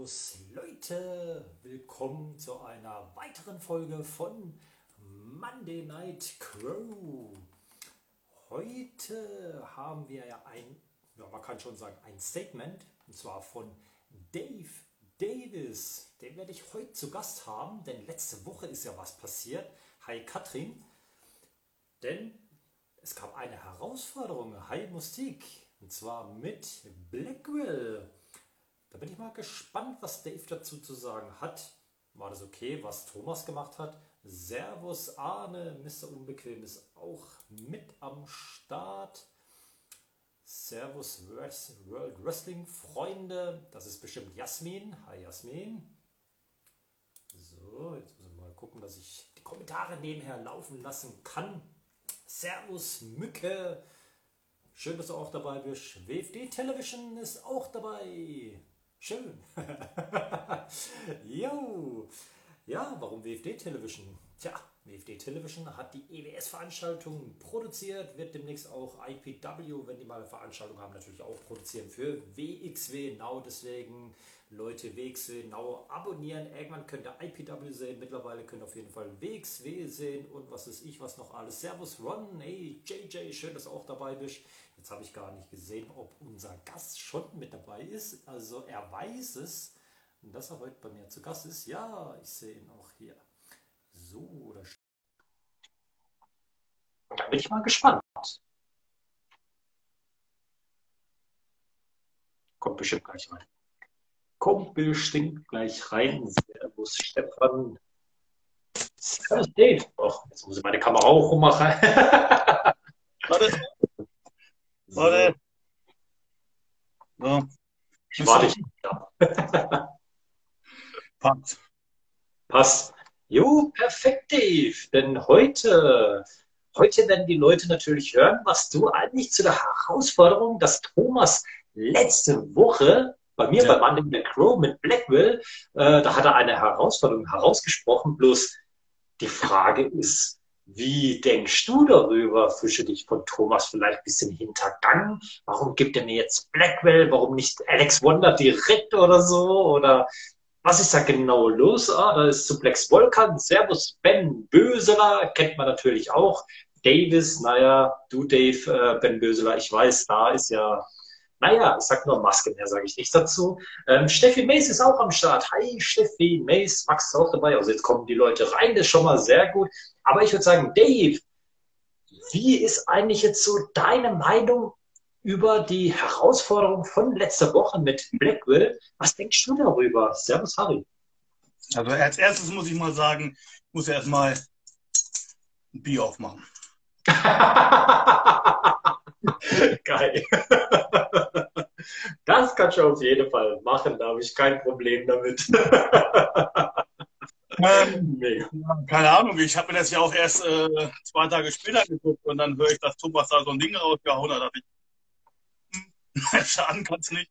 Servus Leute, willkommen zu einer weiteren Folge von Monday Night Crow. Heute haben wir ja ein, ja, man kann schon sagen, ein Statement, und zwar von Dave Davis. Den werde ich heute zu Gast haben, denn letzte Woche ist ja was passiert. Hi Katrin. Denn es gab eine Herausforderung, Hi Musik, und zwar mit Blackwell. Da bin ich mal gespannt, was Dave dazu zu sagen hat. War das okay, was Thomas gemacht hat? Servus Arne, Mr. Unbequem ist auch mit am Start. Servus World Wrestling Freunde, das ist bestimmt Jasmin. Hi Jasmin. So, jetzt müssen wir mal gucken, dass ich die Kommentare nebenher laufen lassen kann. Servus Mücke. Schön, dass du auch dabei bist. WFD Television ist auch dabei. Schön. jo. Ja, warum WFD Television? Tja, WFD Television hat die EWS-Veranstaltung produziert, wird demnächst auch IPW, wenn die mal eine Veranstaltung haben, natürlich auch produzieren für WXW Now. Deswegen, Leute, WXW Now abonnieren. Irgendwann könnt ihr IPW sehen. Mittlerweile könnt ihr auf jeden Fall WXW sehen und was ist ich, was noch alles. Servus Ron, hey JJ, schön, dass du auch dabei bist. Jetzt habe ich gar nicht gesehen, ob unser Gast schon mit dabei ist. Also er weiß es, dass er heute bei mir zu Gast ist. Ja, ich sehe ihn auch hier. So, oder da bin ich mal gespannt. Kommt bestimmt gleich rein. Kommt bestimmt gleich rein. Servus Stefan. Servus Dave. Och, jetzt muss ich meine Kamera auch rummachen. Warte. Warte. So. Ich warte dich ja. Passt. Passt. Jo, perfekt, Dave. Denn heute, heute werden die Leute natürlich hören, was du eigentlich zu der Herausforderung, dass Thomas letzte Woche bei mir ja. bei Monday the Crow mit Blackwell, äh, da hat er eine Herausforderung herausgesprochen. Bloß die Frage ist, wie denkst du darüber? Fische dich von Thomas vielleicht ein bisschen hintergangen? Warum gibt er mir jetzt Blackwell? Warum nicht Alex Wonder direkt oder so? Oder was ist da genau los? Ah, da ist Suplex Volkan. Servus Ben Böseler, kennt man natürlich auch. Davis, naja, du Dave, äh, Ben Böseler, ich weiß, da ist ja naja, ich sag nur Masken, mehr sage ich nichts dazu. Ähm, Steffi Mace ist auch am Start. Hi Steffi Mace, Max ist auch dabei. Also jetzt kommen die Leute rein, das ist schon mal sehr gut. Aber ich würde sagen, Dave, wie ist eigentlich jetzt so deine Meinung über die Herausforderung von letzter Woche mit Blackwell? Was denkst du darüber? Servus, Harry. Also als erstes muss ich mal sagen, ich muss erstmal ein Bier aufmachen. Geil. Das kannst du auf jeden Fall machen, da habe ich kein Problem damit. Ähm. Keine Ahnung, ich habe mir das ja auch erst äh, zwei Tage später geguckt und dann höre ich, dass Thomas da so ein Ding rausgehauen hat. Da ich, hm, schaden kann es nicht.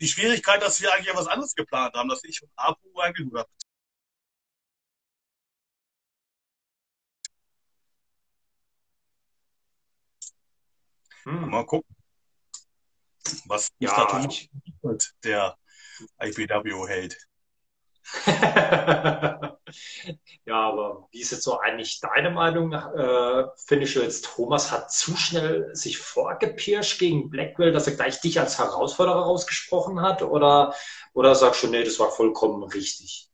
die Schwierigkeit, dass wir eigentlich etwas anderes geplant haben, dass ich und Apu eigentlich nur Hm. Mal gucken, was ja, ich... der IPW hält. ja, aber wie ist jetzt so eigentlich deine Meinung? Äh, Finde ich jetzt, Thomas hat zu schnell sich vorgepirscht gegen Blackwell, dass er gleich dich als Herausforderer rausgesprochen hat? Oder, oder sagst du, nee, das war vollkommen richtig?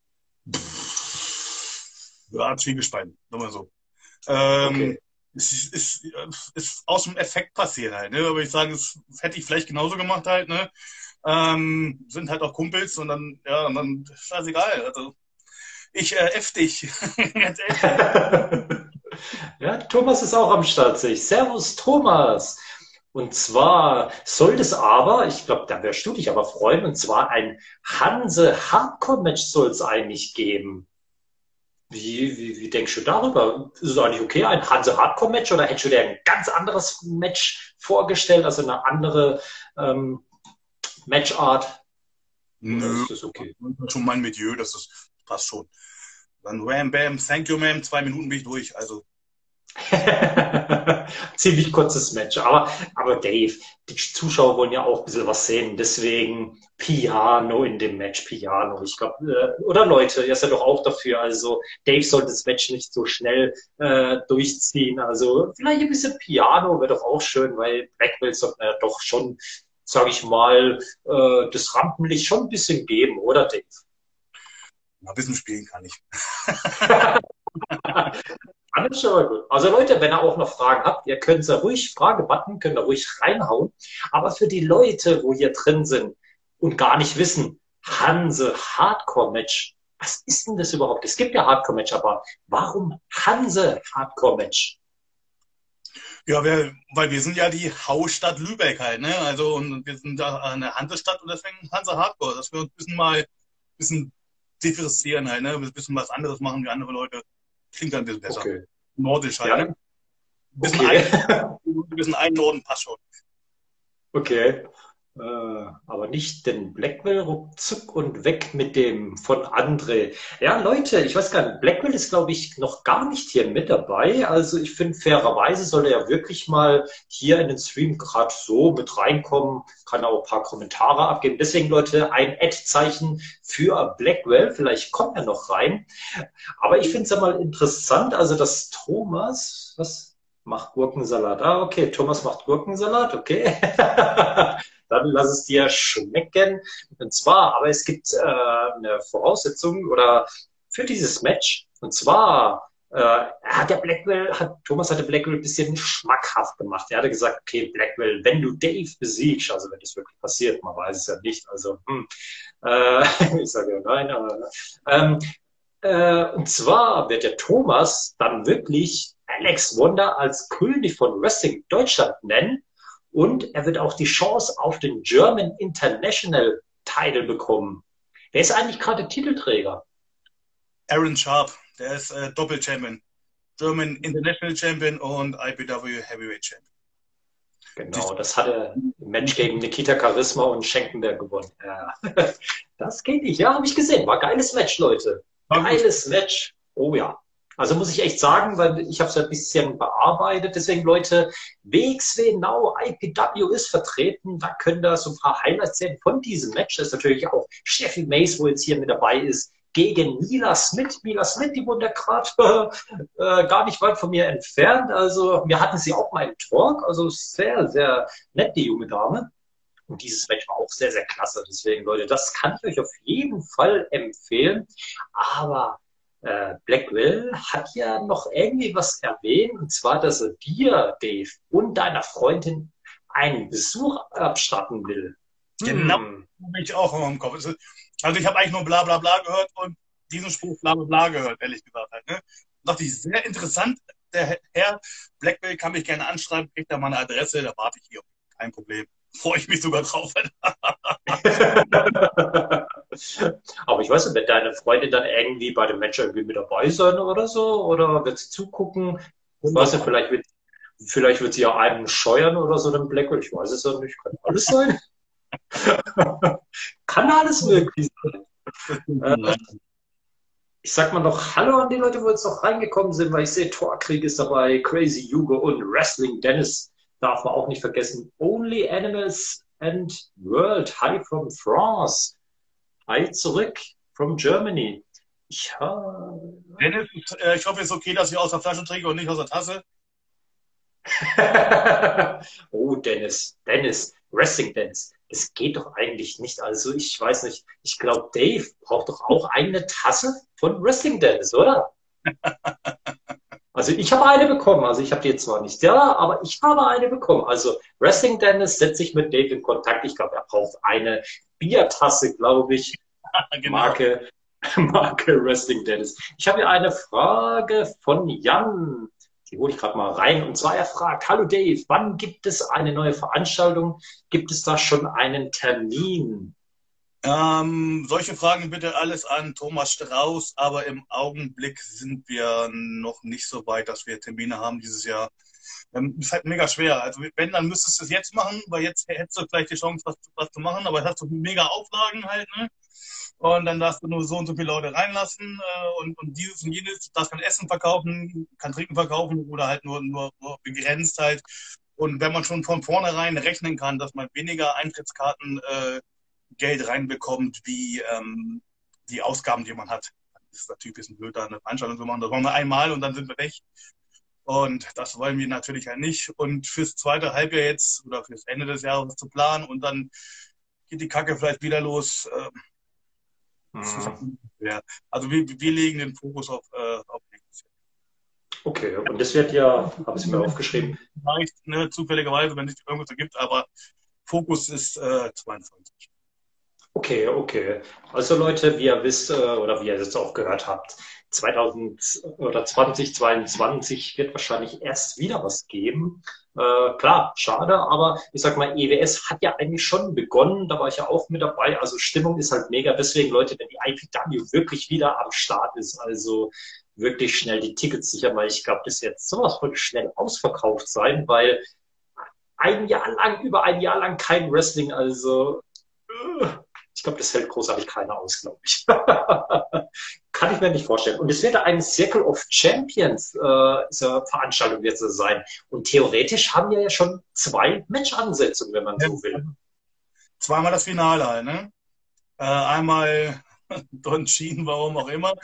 Ja, Zwiegespalten, nochmal so. Ähm, okay ist, ist, ist aus dem Effekt passiert halt. Ne? Aber ich sage, das hätte ich vielleicht genauso gemacht halt. Ne? Ähm, sind halt auch Kumpels und dann, ja, und dann scheißegal. Also ich äh, F dich. ja, Thomas ist auch am Start, sich. Servus, Thomas. Und zwar soll es aber, ich glaube, da wirst du dich aber freuen, und zwar ein Hanse Hardcore Match soll es eigentlich geben. Wie, wie, wie denkst du darüber? Ist es eigentlich okay, ein Hanse Hardcore-Match oder hättest du dir ein ganz anderes Match vorgestellt, also eine andere ähm, Matchart? Nö, ist das okay? Schon mein Milieu, das ist, passt schon. Dann Ram Bam, thank you, ma'am, zwei Minuten bin ich durch. Also Ziemlich kurzes Match. Aber, aber Dave, die Zuschauer wollen ja auch ein bisschen was sehen. Deswegen Piano in dem Match. Piano. Ich glaube, äh, oder Leute, ihr seid doch auch dafür. Also Dave sollte das Match nicht so schnell äh, durchziehen. Also vielleicht ein bisschen Piano wäre doch auch schön, weil Blackwell sollte ja doch schon, sage ich mal, äh, das Rampenlicht schon ein bisschen geben, oder Dave? Ein bisschen spielen kann ich. Alles schon mal gut. Also Leute, wenn ihr auch noch Fragen habt, ihr könnt sie ruhig, Fragebutton, könnt ihr ruhig reinhauen. Aber für die Leute, wo hier drin sind und gar nicht wissen, Hanse Hardcore Match, was ist denn das überhaupt? Es gibt ja Hardcore Match, aber warum Hanse Hardcore Match? Ja, wir, weil wir sind ja die Hausstadt Lübeck halt, ne? Also und wir sind da eine Hansestadt und deswegen Hanse Hardcore, dass wir uns ein bisschen mal ein bisschen differenzieren halt, ne? Ein bisschen was anderes machen wie andere Leute. Klingt dann ein bisschen besser. Okay. Nordisch halt. Ja. Ein bisschen, okay. ein, ein bisschen ein Norden passt schon. Okay. Äh, aber nicht den Blackwell ruckzuck und weg mit dem von André. Ja, Leute, ich weiß gar nicht, Blackwell ist, glaube ich, noch gar nicht hier mit dabei. Also ich finde, fairerweise soll er ja wirklich mal hier in den Stream gerade so mit reinkommen, kann auch ein paar Kommentare abgeben. Deswegen, Leute, ein Ad-Zeichen für Blackwell. Vielleicht kommt er noch rein. Aber ich finde es ja mal interessant, also dass Thomas, was macht Gurkensalat? Ah, okay, Thomas macht Gurkensalat, okay. dann lass es dir schmecken. Und zwar, aber es gibt äh, eine Voraussetzung oder für dieses Match. Und zwar äh, hat der Blackwell, hat, Thomas hatte Blackwell ein bisschen schmackhaft gemacht. Er hatte gesagt, okay, Blackwell, wenn du Dave besiegst, also wenn das wirklich passiert, man weiß es ja nicht, also hm, äh, ich sage ja nein, aber ähm, äh, und zwar wird der Thomas dann wirklich Alex Wonder als König von Wrestling Deutschland nennen und er wird auch die Chance auf den German International Title bekommen. Wer ist eigentlich gerade Titelträger? Aaron Sharp, der ist äh, Doppel-Champion. German International Champion und IPW Heavyweight Champion. Genau, das hatte ein Mensch gegen Nikita Charisma und Schenkenberg gewonnen. Ja. Das geht nicht, ja, habe ich gesehen. War geiles Match, Leute. Geiles Match. Oh ja. Also muss ich echt sagen, weil ich habe es ein bisschen bearbeitet. Deswegen, Leute, WXW Now IPW ist vertreten. Da können da so ein paar Highlights sehen von diesem Match. Das ist natürlich auch Steffi Mace, wo jetzt hier mit dabei ist, gegen Mila Smith. Mila Smith, die ja gerade äh, gar nicht weit von mir entfernt. Also wir hatten sie auch mal im Talk. Also sehr, sehr nett, die junge Dame. Und dieses Match war auch sehr, sehr klasse. Deswegen, Leute, das kann ich euch auf jeden Fall empfehlen. Aber äh, Blackwell hat ja noch irgendwie was erwähnt, und zwar, dass er dir, Dave, und deiner Freundin einen Besuch abstatten will. Genau, hm. habe ich auch im Kopf. Also ich habe eigentlich nur bla bla bla gehört und diesen Spruch bla bla bla gehört, ehrlich gesagt. Halt, ne? Dachte ich, sehr interessant. Der Herr Blackwell kann mich gerne anschreiben, kriegt da mal eine Adresse, da warte ich hier. Kein Problem. Freue ich mich sogar drauf. Aber ich weiß nicht, wird deine Freundin dann irgendwie bei dem Match irgendwie mit dabei sein oder so? Oder wird sie zugucken? Ich weiß nicht, vielleicht wird, vielleicht wird sie ja einen scheuern oder so, den Blackwell. Ich weiß es ja nicht. Kann alles sein. Kann alles möglich sein. Äh, ich sag mal noch Hallo an die Leute, wo jetzt noch reingekommen sind, weil ich sehe, Torkrieg ist dabei, Crazy Hugo und Wrestling Dennis darf man auch nicht vergessen. Only Animals and World. Hi from France. Hi zurück from Germany. Ja. Dennis, äh, ich hoffe, es ist okay, dass ich aus der Flasche trinke und nicht aus der Tasse. oh, Dennis, Dennis, Wrestling Dennis. Das geht doch eigentlich nicht. Also ich weiß nicht, ich glaube, Dave braucht doch auch eine Tasse von Wrestling Dennis, oder? Also ich habe eine bekommen, also ich habe die zwar nicht ja, aber ich habe eine bekommen. Also Wrestling Dennis setzt sich mit Dave in Kontakt. Ich glaube, er braucht eine Biertasse, glaube ich. genau. Marke, Marke Wrestling Dennis. Ich habe hier eine Frage von Jan. Die hole ich gerade mal rein. Und zwar er fragt, hallo Dave, wann gibt es eine neue Veranstaltung? Gibt es da schon einen Termin? Ähm, solche Fragen bitte alles an Thomas Strauß, aber im Augenblick sind wir noch nicht so weit, dass wir Termine haben dieses Jahr. ähm, ist halt mega schwer. Also wenn, dann müsstest du es jetzt machen, weil jetzt hättest du vielleicht die Chance, was, was zu machen, aber hast du mega Auflagen halt, ne? Und dann darfst du nur so und so viele Leute reinlassen äh, und, und dieses und jenes, darfst kann Essen verkaufen, kann Trinken verkaufen oder halt nur, nur, nur begrenzt halt. Und wenn man schon von vornherein rechnen kann, dass man weniger Eintrittskarten äh, Geld reinbekommt, wie ähm, die Ausgaben, die man hat, dann ist natürlich ein bisschen blöd, da eine Veranstaltung zu machen. Das machen wir einmal und dann sind wir weg. Und das wollen wir natürlich halt nicht. Und fürs zweite Halbjahr jetzt oder fürs Ende des Jahres zu planen und dann geht die Kacke vielleicht wieder los. Äh, mhm. ja. Also wir, wir legen den Fokus auf, äh, auf nächstes Jahr. Okay, und das wird ja, habe ich mir aufgeschrieben. Vielleicht, ne, zufälligerweise, wenn es irgendwas ergibt, aber Fokus ist äh, 22. Okay, okay. Also Leute, wie ihr wisst äh, oder wie ihr jetzt auch gehört habt, 2000 oder 2022 wird wahrscheinlich erst wieder was geben. Äh, klar, schade, aber ich sag mal, EWS hat ja eigentlich schon begonnen, da war ich ja auch mit dabei. Also Stimmung ist halt mega. Deswegen, Leute, wenn die IPW wirklich wieder am Start ist, also wirklich schnell die Tickets sichern, weil ich glaube, das wird sowas von schnell ausverkauft sein, weil ein Jahr lang, über ein Jahr lang kein Wrestling, also äh, ich glaube, das hält großartig keiner aus, glaube ich. Kann ich mir nicht vorstellen. Und es wird ein Circle of Champions äh, Veranstaltung es sein. Und theoretisch haben wir ja schon zwei Match-Ansetzungen, wenn man ja, so will. Zweimal das Finale, halt, ne? Äh, einmal Don Sheen, warum auch immer,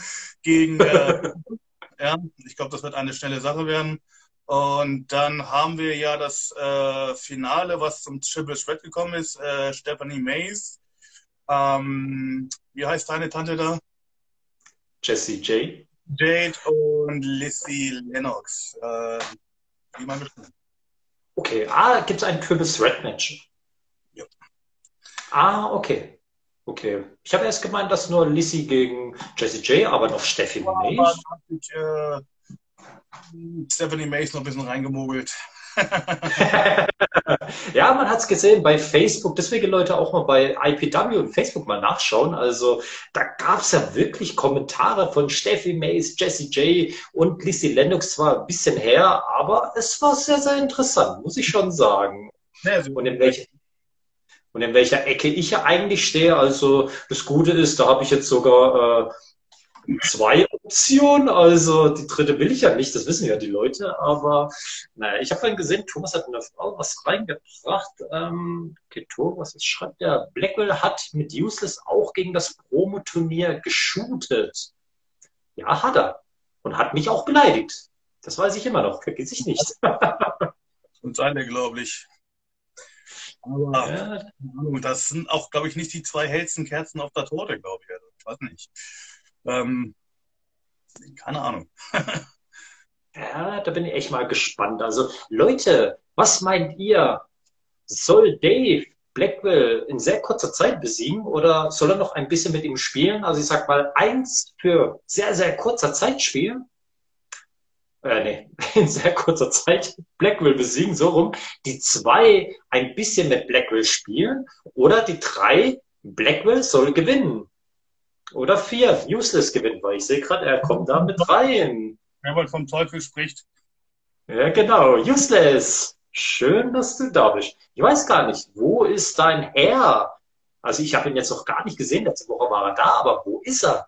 gegen, äh, ja, ich glaube, das wird eine schnelle Sache werden. Und dann haben wir ja das äh, Finale, was zum Triple Threat gekommen ist, äh, Stephanie Mays ähm, wie heißt deine Tante da? Jessie J. Jade und Lizzie Lennox. Äh, wie man bestimmt. Okay, ah, gibt es ein Triple Threat Match? Ja. Ah, okay. Okay. Ich habe erst gemeint, dass nur Lizzie gegen Jessie J, aber noch Stephanie ja, Mays. Ich, äh, Stephanie Mays noch ein bisschen reingemogelt. ja, man hat es gesehen bei Facebook. Deswegen Leute auch mal bei IPW und Facebook mal nachschauen. Also da gab es ja wirklich Kommentare von Steffi Mays, Jesse J und Lizzie Lennox zwar ein bisschen her, aber es war sehr, sehr interessant, muss ich schon sagen. Ja, und in welcher und in welcher Ecke ich ja eigentlich stehe. Also das Gute ist, da habe ich jetzt sogar äh, zwei Optionen. Also die dritte will ich ja nicht, das wissen ja die Leute. Aber naja, ich habe vorhin gesehen, Thomas hat eine Frau was reingebracht. Ähm, okay, Thomas, was schreibt der? Blackwell hat mit Useless auch gegen das Promoturnier geshootet. Ja, hat er. Und hat mich auch beleidigt. Das weiß ich immer noch, vergiss ich nicht. Und seine, glaube ich. Aber ja. das sind auch, glaube ich, nicht die zwei hellsten Kerzen auf der Torte, glaube ich. Also, ich weiß nicht. Ähm, keine Ahnung. ja, da bin ich echt mal gespannt. Also, Leute, was meint ihr? Soll Dave Blackwell in sehr kurzer Zeit besiegen oder soll er noch ein bisschen mit ihm spielen? Also ich sag mal, eins für sehr, sehr kurzer Zeit spielen. Äh, nee, in sehr kurzer Zeit Blackwell besiegen, so rum. Die zwei ein bisschen mit Blackwell spielen oder die drei Blackwell soll gewinnen. Oder vier, useless gewinnt, weil ich sehe gerade, er kommt da mit rein. Wer wohl vom Teufel spricht. Ja, genau, useless. Schön, dass du da bist. Ich weiß gar nicht, wo ist dein Herr? Also ich habe ihn jetzt noch gar nicht gesehen, letzte Woche war er da, aber wo ist er?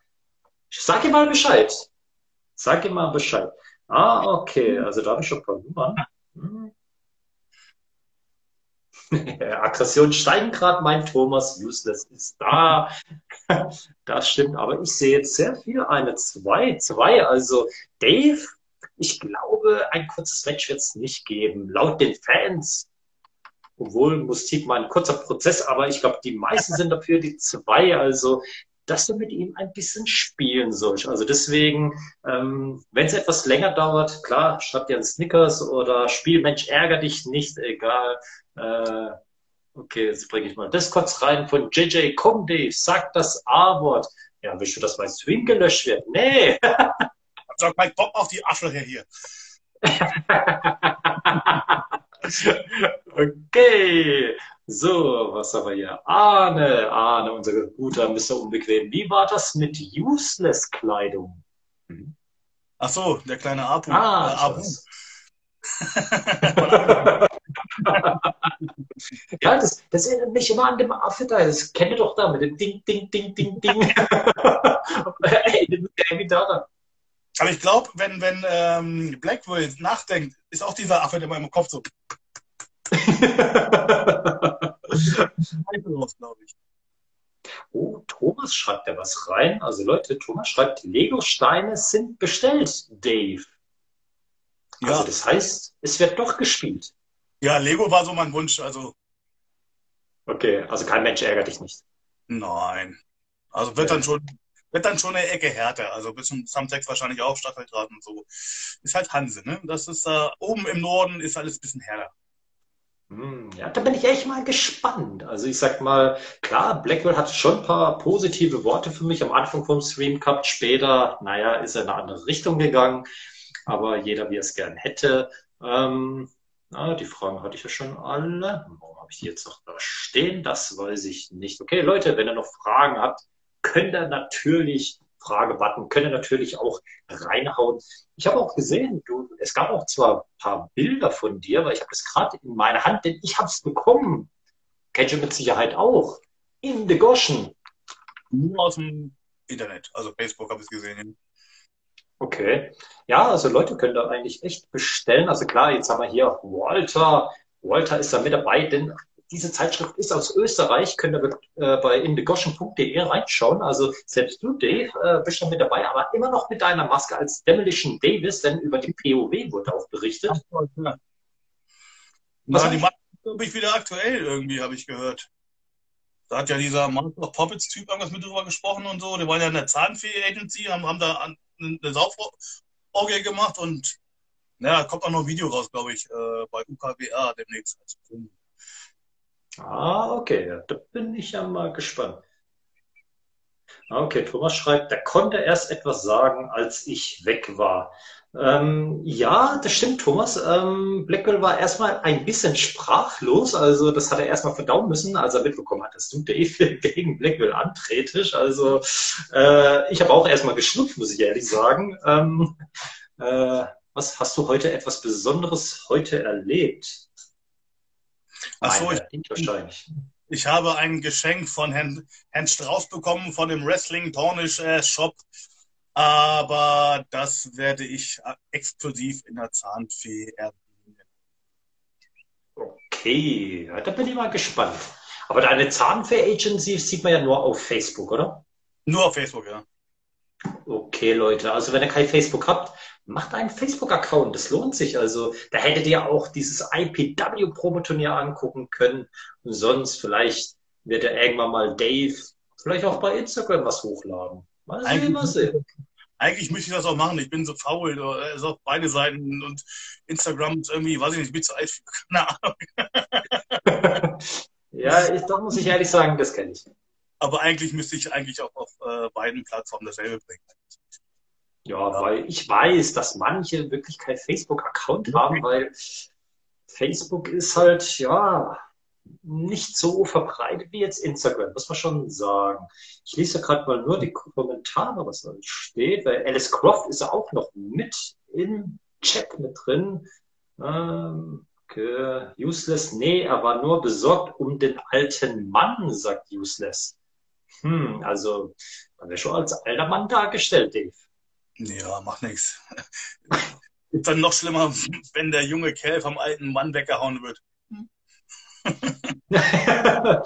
Sag ihm mal Bescheid. Sag ihm mal Bescheid. Ah, okay, also da habe ich schon ein paar Nummern. Hm. Aggression steigen gerade, mein Thomas, useless ist da. das stimmt, aber ich sehe jetzt sehr viel eine 2, 2. Also Dave, ich glaube, ein kurzes Match wird es nicht geben. Laut den Fans, obwohl Mustik mal ein kurzer Prozess, aber ich glaube, die meisten sind dafür die 2. Also dass du mit ihm ein bisschen spielen sollst. Also deswegen, ähm, wenn es etwas länger dauert, klar, schreib dir einen Snickers oder Spiel, Mensch, ärger dich nicht, egal. Äh, okay, jetzt bringe ich mal das kurz rein von JJ. Komm, Dave, sag das A-Wort. Ja, willst du, dass mein Stream gelöscht wird? Nee. Sag mal, Bock auf die Asche hier. okay. So, was haben wir hier? Arne, Arne, unser guter Mr. Unbequem. Wie war das mit Useless-Kleidung? Ach so, der kleine Apu. Ah, äh, Apu. ja, das, das erinnert mich immer an dem Affe da. Das kennt ihr doch da mit dem Ding, Ding, Ding, Ding, Ding. Ey. Aber ich glaube, wenn, wenn ähm, Blackwell nachdenkt, ist auch dieser Affe immer im Kopf so. oh, Thomas schreibt da was rein. Also Leute, Thomas schreibt, Lego-Steine sind bestellt, Dave. Ja. Also das heißt, es wird doch gespielt. Ja, Lego war so mein Wunsch. Also. Okay, also kein Mensch ärgert dich nicht. Nein. Also wird ja. dann schon wird dann schon eine Ecke härter. Also bis zum Samtex wahrscheinlich auch, Stadtwaldrat und so. Ist halt Hanse, ne? Das ist äh, oben im Norden ist alles ein bisschen härter. Hm, ja, da bin ich echt mal gespannt. Also ich sag mal, klar, Blackwell hat schon ein paar positive Worte für mich am Anfang vom Stream gehabt. Später, naja, ist er in eine andere Richtung gegangen. Aber jeder, wie er es gern hätte. Ähm, na, die Fragen hatte ich ja schon alle. Warum habe ich die jetzt noch da stehen? Das weiß ich nicht. Okay, Leute, wenn ihr noch Fragen habt, könnt ihr natürlich Fragebutton, könnt ihr natürlich auch reinhauen. Ich habe auch gesehen, du, es gab auch zwar ein paar Bilder von dir, weil ich habe das gerade in meiner Hand, denn ich habe es bekommen. Kennt ihr mit Sicherheit auch. In the Goschen. Nur aus dem Internet, also Facebook habe ich es gesehen. Okay. Ja, also Leute können da eigentlich echt bestellen. Also klar, jetzt haben wir hier Walter. Walter ist da mit dabei, denn diese Zeitschrift ist aus Österreich, könnt ihr äh, bei indegoschen.de reinschauen. Also selbst du, Dave, äh, bist schon mit dabei, aber immer noch mit deiner Maske als Demolition Davis, denn über die POW wurde auch berichtet. Ach, ja. Was ja, die Maske ist, glaube ich, wieder aktuell irgendwie, habe ich gehört. Da hat ja dieser Master of Puppets-Typ irgendwas mit drüber gesprochen und so. Die waren ja in der Zahnfee-Agency, haben, haben da eine Sauforgel gemacht und naja, kommt auch noch ein Video raus, glaube ich, äh, bei UKWA demnächst. Ah, okay, da bin ich ja mal gespannt. Ah, okay, Thomas schreibt, da konnte erst etwas sagen, als ich weg war. Ähm, ja, das stimmt, Thomas. Ähm, Blackwell war erstmal ein bisschen sprachlos, also das hat er erstmal verdauen müssen, als er mitbekommen hat, dass du Dave gegen Blackwell antretest. Also äh, ich habe auch erstmal geschluckt, muss ich ehrlich sagen. Ähm, äh, was hast du heute etwas Besonderes heute erlebt? Achso, ich, wahrscheinlich. ich habe ein Geschenk von Herrn, Herrn Strauß bekommen von dem Wrestling Tornish äh, Shop. Aber das werde ich äh, exklusiv in der Zahnfee erwähnen. Okay, ja, da bin ich mal gespannt. Aber deine Zahnfee-Agency sieht man ja nur auf Facebook, oder? Nur auf Facebook, ja. Okay, Leute, also wenn ihr kein Facebook habt, macht einen Facebook-Account. Das lohnt sich. Also da hättet ihr auch dieses IPW-Promoturnier angucken können. Und sonst vielleicht wird er irgendwann mal Dave vielleicht auch bei Instagram was hochladen. Mal sehen, eigentlich, mal sehen. Eigentlich müsste ich das auch machen. Ich bin so faul. Also auf beide Seiten und Instagram ist irgendwie, weiß ich nicht, ich bin zu alt. Keine Ahnung. ja, ich, doch muss ich ehrlich sagen, das kenne ich. Aber eigentlich müsste ich eigentlich auch auf äh, beiden Plattformen dasselbe bringen. Ja, weil ich weiß, dass manche wirklich kein Facebook-Account haben, weil Facebook ist halt, ja, nicht so verbreitet wie jetzt Instagram, muss man schon sagen. Ich lese gerade mal nur die Kommentare, was da steht, weil Alice Croft ist ja auch noch mit im Chat mit drin. Ähm, okay. Useless, nee, er war nur besorgt um den alten Mann, sagt Useless. Hm, also, man wäre schon als alter Mann dargestellt, Dave. Ja, macht nichts. Ist dann noch schlimmer, wenn der junge Kerl vom alten Mann weggehauen wird. Ja,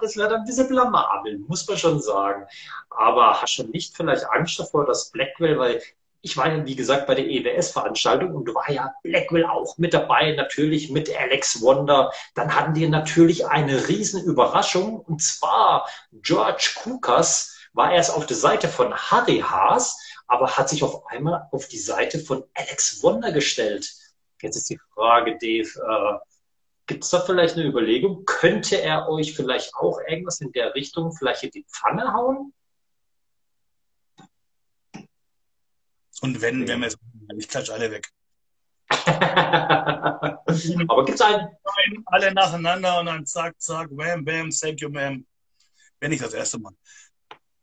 das wäre dann ein bisschen blamabel, muss man schon sagen. Aber hast du nicht vielleicht Angst davor, dass Blackwell, weil ich war ja, wie gesagt, bei der EWS-Veranstaltung und du war ja Blackwell auch mit dabei, natürlich mit Alex Wonder. Dann hatten die natürlich eine riesen Überraschung und zwar George Kukas war erst auf der Seite von Harry Haas aber hat sich auf einmal auf die Seite von Alex Wonder gestellt. Jetzt ist die Frage, Dave, äh, gibt es da vielleicht eine Überlegung? Könnte er euch vielleicht auch irgendwas in der Richtung vielleicht in die Pfanne hauen? Und wenn, wenn wir es ich klatsche alle weg. Aber gibt es einen? Alle nacheinander und dann zack, zack, wham, bam, thank you, ma'am. Wenn ich das erste Mal.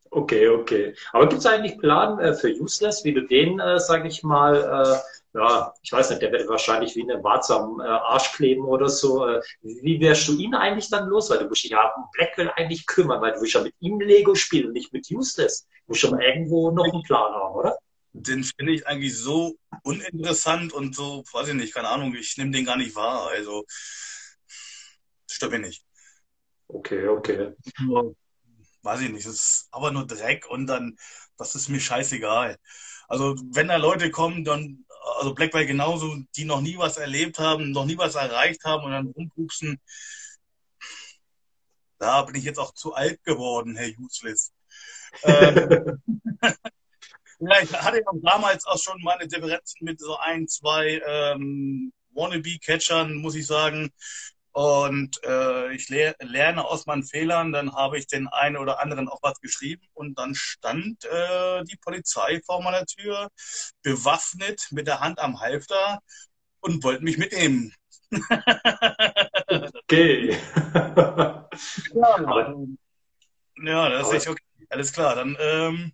Okay, okay. Aber gibt es eigentlich Plan äh, für Useless, wie du den, äh, sage ich mal, äh, ja, ich weiß nicht, der wird wahrscheinlich wie eine Warze am äh, Arsch kleben oder so. Äh, wie wärst du ihn eigentlich dann los? Weil du musst dich ja um Blackwell eigentlich kümmern, weil du willst ja mit ihm Lego spielen und nicht mit Useless. Du musst schon irgendwo noch einen Plan haben, oder? Den finde ich eigentlich so uninteressant und so, weiß ich nicht, keine Ahnung, ich nehme den gar nicht wahr. Also, stimmt mir nicht. Okay, okay. Weiß ich nicht, es ist aber nur Dreck und dann, das ist mir scheißegal. Also, wenn da Leute kommen, dann also Blackwell genauso, die noch nie was erlebt haben, noch nie was erreicht haben und dann rumpupsen. Da bin ich jetzt auch zu alt geworden, Herr Useless. ähm, ja, ich hatte ja damals auch schon meine Differenzen mit so ein, zwei ähm, Wannabe-Catchern, muss ich sagen. Und äh, ich le lerne aus meinen Fehlern, dann habe ich den einen oder anderen auch was geschrieben und dann stand äh, die Polizei vor meiner Tür, bewaffnet mit der Hand am Halfter und wollten mich mitnehmen. okay. ja, ja, das ist echt okay. Alles klar, dann ähm,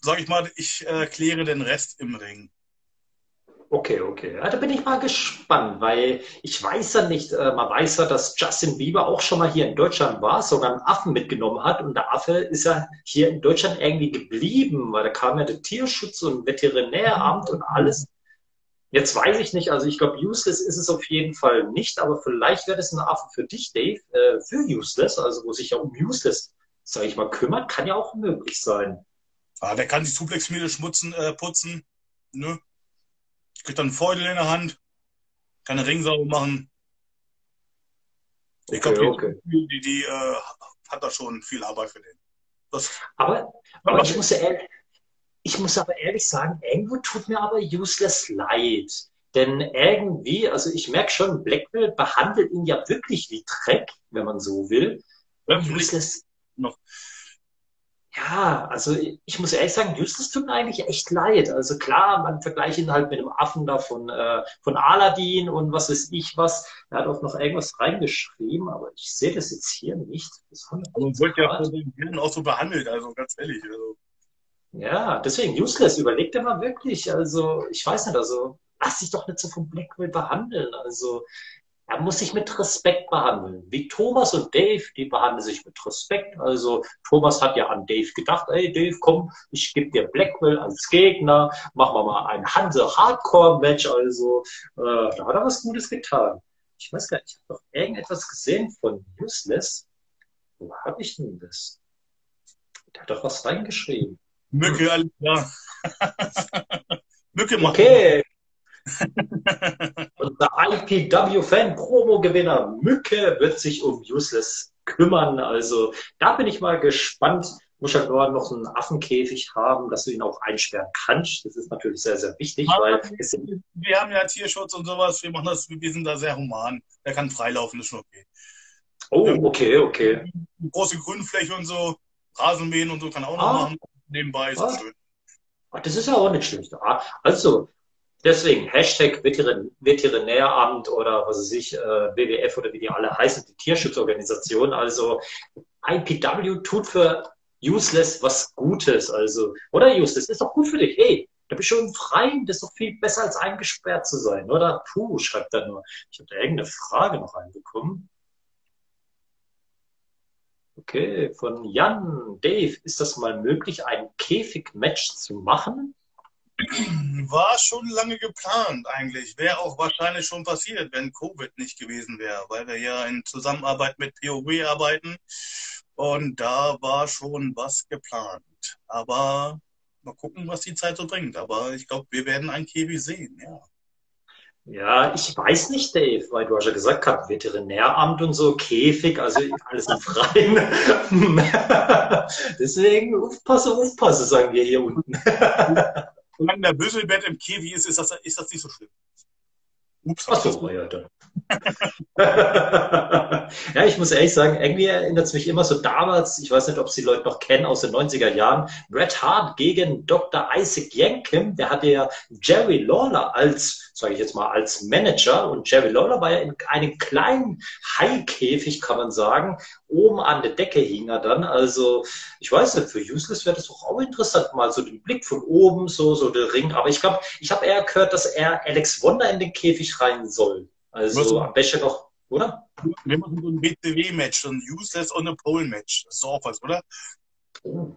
sage ich mal, ich äh, kläre den Rest im Ring. Okay, okay. Ja, da bin ich mal gespannt, weil ich weiß ja nicht, äh, man weiß ja, dass Justin Bieber auch schon mal hier in Deutschland war, sogar einen Affen mitgenommen hat und der Affe ist ja hier in Deutschland irgendwie geblieben, weil da kam ja der Tierschutz und Veterinäramt und alles. Jetzt weiß ich nicht, also ich glaube, useless ist es auf jeden Fall nicht, aber vielleicht wäre das ein Affe für dich, Dave, äh, für useless, also wo sich ja um useless, sage ich mal, kümmert, kann ja auch möglich sein. Ah, der kann die Suplexmehle schmutzen, äh, putzen, ne? Kriegt dann einen Feudel in der Hand, kann einen Ring sauber machen. Ich glaube, okay, die, die, die äh, hat da schon viel Arbeit für den. Das, aber, aber ich, muss ehrlich, ich muss aber ehrlich sagen, irgendwo tut mir aber Useless leid. Denn irgendwie, also ich merke schon, Blackwell behandelt ihn ja wirklich wie Dreck, wenn man so will. Useless, noch. Ja, also ich muss ehrlich sagen, Justus tut mir eigentlich echt leid. Also klar, man vergleicht ihn halt mit dem Affen da von, äh, von Aladdin und was weiß ich was. Er hat auch noch irgendwas reingeschrieben, aber ich sehe das jetzt hier nicht. Das also wird ja von den Hirn auch so behandelt, also ganz ehrlich. Also. Ja, deswegen useless, überleg dir mal wirklich. Also ich weiß nicht, also lass dich doch nicht so vom Blackwell behandeln. Also er muss sich mit Respekt behandeln. Wie Thomas und Dave, die behandeln sich mit Respekt. Also Thomas hat ja an Dave gedacht, ey Dave, komm, ich gebe dir Blackwell als Gegner, machen wir mal ein Hanse Hardcore Match. Also äh, da hat er was Gutes getan. Ich weiß gar nicht, ich habe doch irgendetwas gesehen von Useless. Wo habe ich denn das? Der hat doch was reingeschrieben. Mücke, alles klar. Mücke macht. Okay. Unser IPW-Fan-Promo-Gewinner Mücke wird sich um Useless kümmern. Also da bin ich mal gespannt. Muss ja nur noch einen Affenkäfig haben, dass du ihn auch einsperren kannst. Das ist natürlich sehr, sehr wichtig, Aber weil wir haben ja Tierschutz und sowas. Wir machen das, wir sind da sehr human. Er kann freilaufen, ist schon okay. Oh, okay, okay. Große Grünfläche und so, Rasenmähen und so kann auch noch ah. machen. Nebenbei ist ah. schön. Ach, das ist ja auch nicht schlecht. Ah, also, Deswegen Hashtag Veterinäramt oder was weiß ich, äh, WWF oder wie die alle heißen, die Tierschutzorganisation. Also IPW tut für Useless was Gutes. Also, oder Useless, ist doch gut für dich. Hey, da bist du im Freien, das ist doch viel besser als eingesperrt zu sein, oder? Puh, schreibt er nur. Ich habe da irgendeine Frage noch reinbekommen. Okay, von Jan, Dave, ist das mal möglich, ein Käfigmatch zu machen? War schon lange geplant eigentlich. Wäre auch wahrscheinlich schon passiert, wenn Covid nicht gewesen wäre, weil wir ja in Zusammenarbeit mit POW arbeiten. Und da war schon was geplant. Aber mal gucken, was die Zeit so bringt. Aber ich glaube, wir werden ein Kiwi sehen, ja. Ja, ich weiß nicht, Dave, weil du hast ja gesagt gehabt, Veterinäramt und so, Käfig, also alles im Freien. Deswegen aufpasse, aufpasse, sagen wir hier unten. Solange der Büsselbett im Kiwi ist, ist das, ist das nicht so schlimm. Ups, Ach so, ja, dann. ja, ich muss ehrlich sagen, irgendwie erinnert es mich immer so damals, ich weiß nicht, ob Sie Leute noch kennen, aus den 90er Jahren, Bret Hart gegen Dr. Isaac Yankem, der hatte ja Jerry Lawler als sage ich jetzt mal, als Manager. Und Jerry Lawler war ja in einem kleinen Haikäfig, kann man sagen. Oben an der Decke hing er dann. Also, ich weiß nicht, für Useless wäre das doch auch interessant, mal so den Blick von oben, so, so der Ring. Aber ich glaube, ich habe eher gehört, dass er Alex Wonder in den Käfig rein soll. Also, am besten noch, oder? Wir machen so ein BCW-Match, so ein Useless und ein Pole-Match. Das ist auch was, oder? Oh.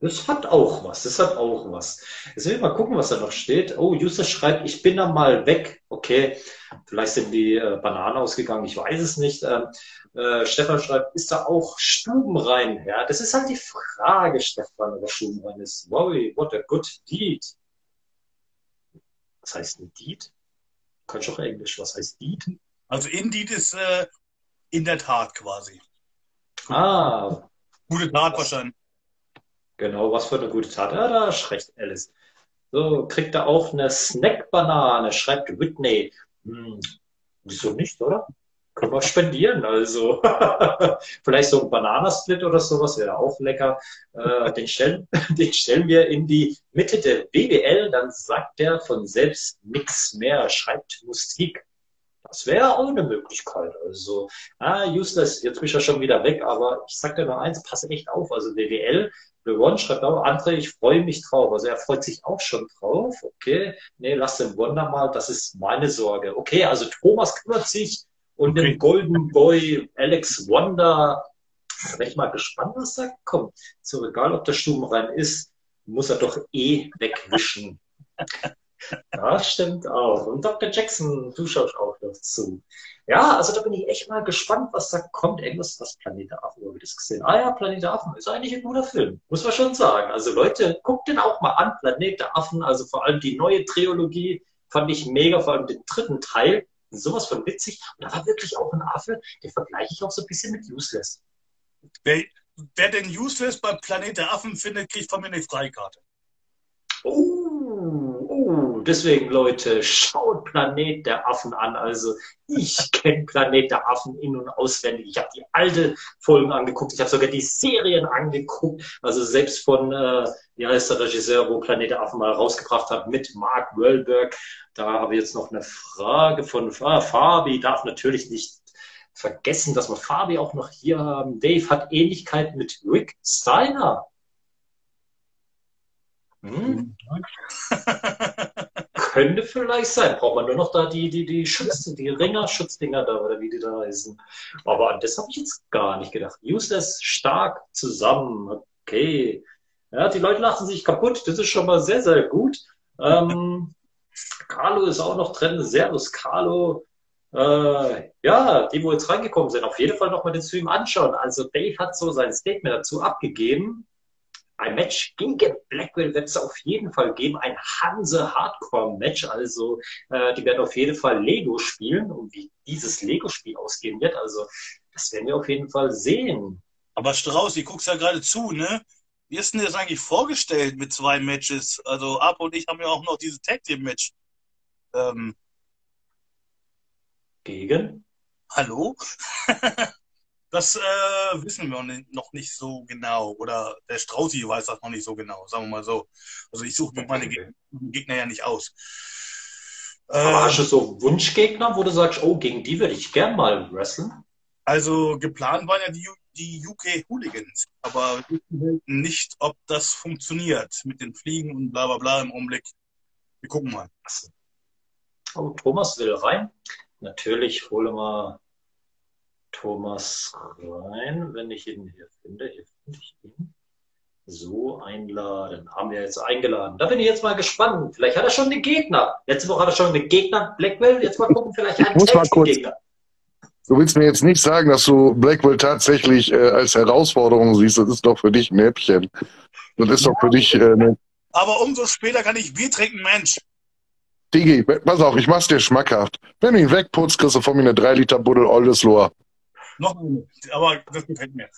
Das hat auch was, das hat auch was. Jetzt will ich mal gucken, was da noch steht. Oh, Justus schreibt, ich bin da mal weg. Okay, vielleicht sind die äh, Bananen ausgegangen, ich weiß es nicht. Ähm, äh, Stefan schreibt, ist da auch Stubenrein? Ja, das ist halt die Frage, Stefan, ob Stubenrein ist. Wow, what a good deed. Was heißt ein Deed? Kann ich auch Englisch. Was heißt Deed? Also Indeed ist äh, in der Tat quasi. Ah. Gute Tat wahrscheinlich. Genau, was für eine gute Tat. Ja, da schreckt Alice. So, kriegt er auch eine Snackbanane, schreibt Whitney. Hm, wieso nicht, oder? Können wir spendieren, also. Vielleicht so ein Bananasplit oder sowas wäre auch lecker. Äh, den, stellen, den stellen wir in die Mitte der BBL, dann sagt der von selbst nichts mehr, schreibt Musik. Das wäre auch eine Möglichkeit. Also, ah, useless, jetzt bin ich ja schon wieder weg, aber ich sag dir noch eins, passe echt auf. Also BWL Ron schreibt auch, André, ich freue mich drauf. Also er freut sich auch schon drauf. Okay, nee, lass den Wonder mal, das ist meine Sorge. Okay, also Thomas kümmert sich und okay. den Golden Boy Alex Wonder, da bin ich mal gespannt, was da kommt. So, egal ob der Stuben rein ist, muss er doch eh wegwischen. Das stimmt auch. Und Dr. Jackson, du schaust auch noch zu. Ja, also da bin ich echt mal gespannt, was da kommt. Irgendwas, was Planet Affen, wo wir das gesehen Ah ja, Planet Affen ist eigentlich ein guter Film, muss man schon sagen. Also Leute, guckt den auch mal an, Planet der Affen. Also vor allem die neue Trilogie fand ich mega, vor allem den dritten Teil. Sowas von witzig. Und da war wirklich auch ein Affe, den vergleiche ich auch so ein bisschen mit Useless. Wer, wer den Useless bei Planet der Affen findet, kriegt von mir eine Freikarte. Deswegen Leute, schaut Planet der Affen an. Also ich kenne Planet der Affen in- und auswendig. Ich habe die alte Folgen angeguckt, ich habe sogar die Serien angeguckt. Also selbst von, äh, wie heißt der Regisseur, wo Planet der Affen mal rausgebracht hat, mit Mark Wahlberg. Da habe ich jetzt noch eine Frage von ah, Fabi, darf natürlich nicht vergessen, dass wir Fabi auch noch hier haben. Dave hat Ähnlichkeit mit Rick Steiner. Hm? Könnte vielleicht sein. Braucht man nur noch da die, die, die Schutz, die Ringer-Schutzdinger da oder wie die da heißen. Aber an das habe ich jetzt gar nicht gedacht. Useless stark zusammen. Okay. Ja, die Leute lachen sich kaputt. Das ist schon mal sehr, sehr gut. Ähm, Carlo ist auch noch drin. Servus, Carlo. Äh, ja, die, wo jetzt reingekommen sind, auf jeden Fall nochmal den Stream anschauen. Also Dave hat so sein Statement dazu abgegeben ein Match gegen Blackwell wird es auf jeden Fall geben. Ein Hanse-Hardcore-Match. Also äh, die werden auf jeden Fall Lego spielen. Und wie dieses Lego-Spiel ausgehen wird, also das werden wir auf jeden Fall sehen. Aber Strauß, ich guck's ja gerade zu, ne? Wie ist denn das eigentlich vorgestellt mit zwei Matches? Also Ab und ich haben ja auch noch dieses Tag Team Match. Ähm, Gegen? Hallo? Das äh, wissen wir noch nicht so genau. Oder der Straußi weiß das noch nicht so genau, sagen wir mal so. Also ich suche mir meine okay. Gegner ja nicht aus. Aber äh, hast du so Wunschgegner, wo du sagst, oh, gegen die würde ich gern mal wresteln? Also geplant waren ja die, die UK Hooligans, aber nicht, ob das funktioniert mit den Fliegen und bla bla bla im Augenblick. Wir gucken mal. Oh, Thomas will rein. Natürlich hole mal Thomas rein, wenn ich ihn hier finde. Hier finde ich ihn. So einladen. Haben wir jetzt eingeladen. Da bin ich jetzt mal gespannt. Vielleicht hat er schon den Gegner. Letzte Woche hat er schon den Gegner. Blackwell. Jetzt mal gucken, vielleicht einen muss mal kurz, Gegner. Du willst mir jetzt nicht sagen, dass du Blackwell tatsächlich äh, als Herausforderung siehst. Das ist doch für dich ein Mäppchen. Das ist doch für dich. Äh, ne Aber umso später kann ich Bier trinken, Mensch. Digi, pass auf, ich mach's dir schmackhaft. Wenn du ihn wegputzt, kriegst du von mir eine 3 Liter Buddel Oldeslohr. Noch eine, aber das gefällt mir.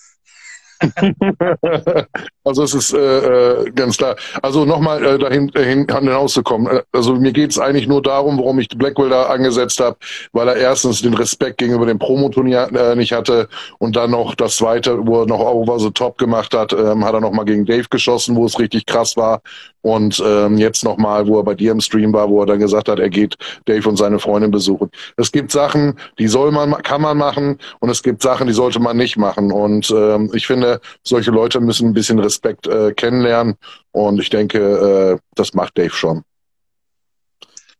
also es ist äh, äh, ganz klar. Also nochmal äh, dahin, dahin hinauszukommen. Äh, also mir geht es eigentlich nur darum, warum ich Blackwell da angesetzt habe, weil er erstens den Respekt gegenüber dem Promoturnier äh, nicht hatte und dann noch das zweite, wo er noch Over the Top gemacht hat, ähm, hat er nochmal gegen Dave geschossen, wo es richtig krass war. Und ähm, jetzt nochmal, wo er bei dir im Stream war, wo er dann gesagt hat, er geht Dave und seine Freundin besuchen. Es gibt Sachen, die soll man, kann man machen und es gibt Sachen, die sollte man nicht machen. Und ähm, ich finde, solche Leute müssen ein bisschen Respekt äh, kennenlernen. Und ich denke, äh, das macht Dave schon.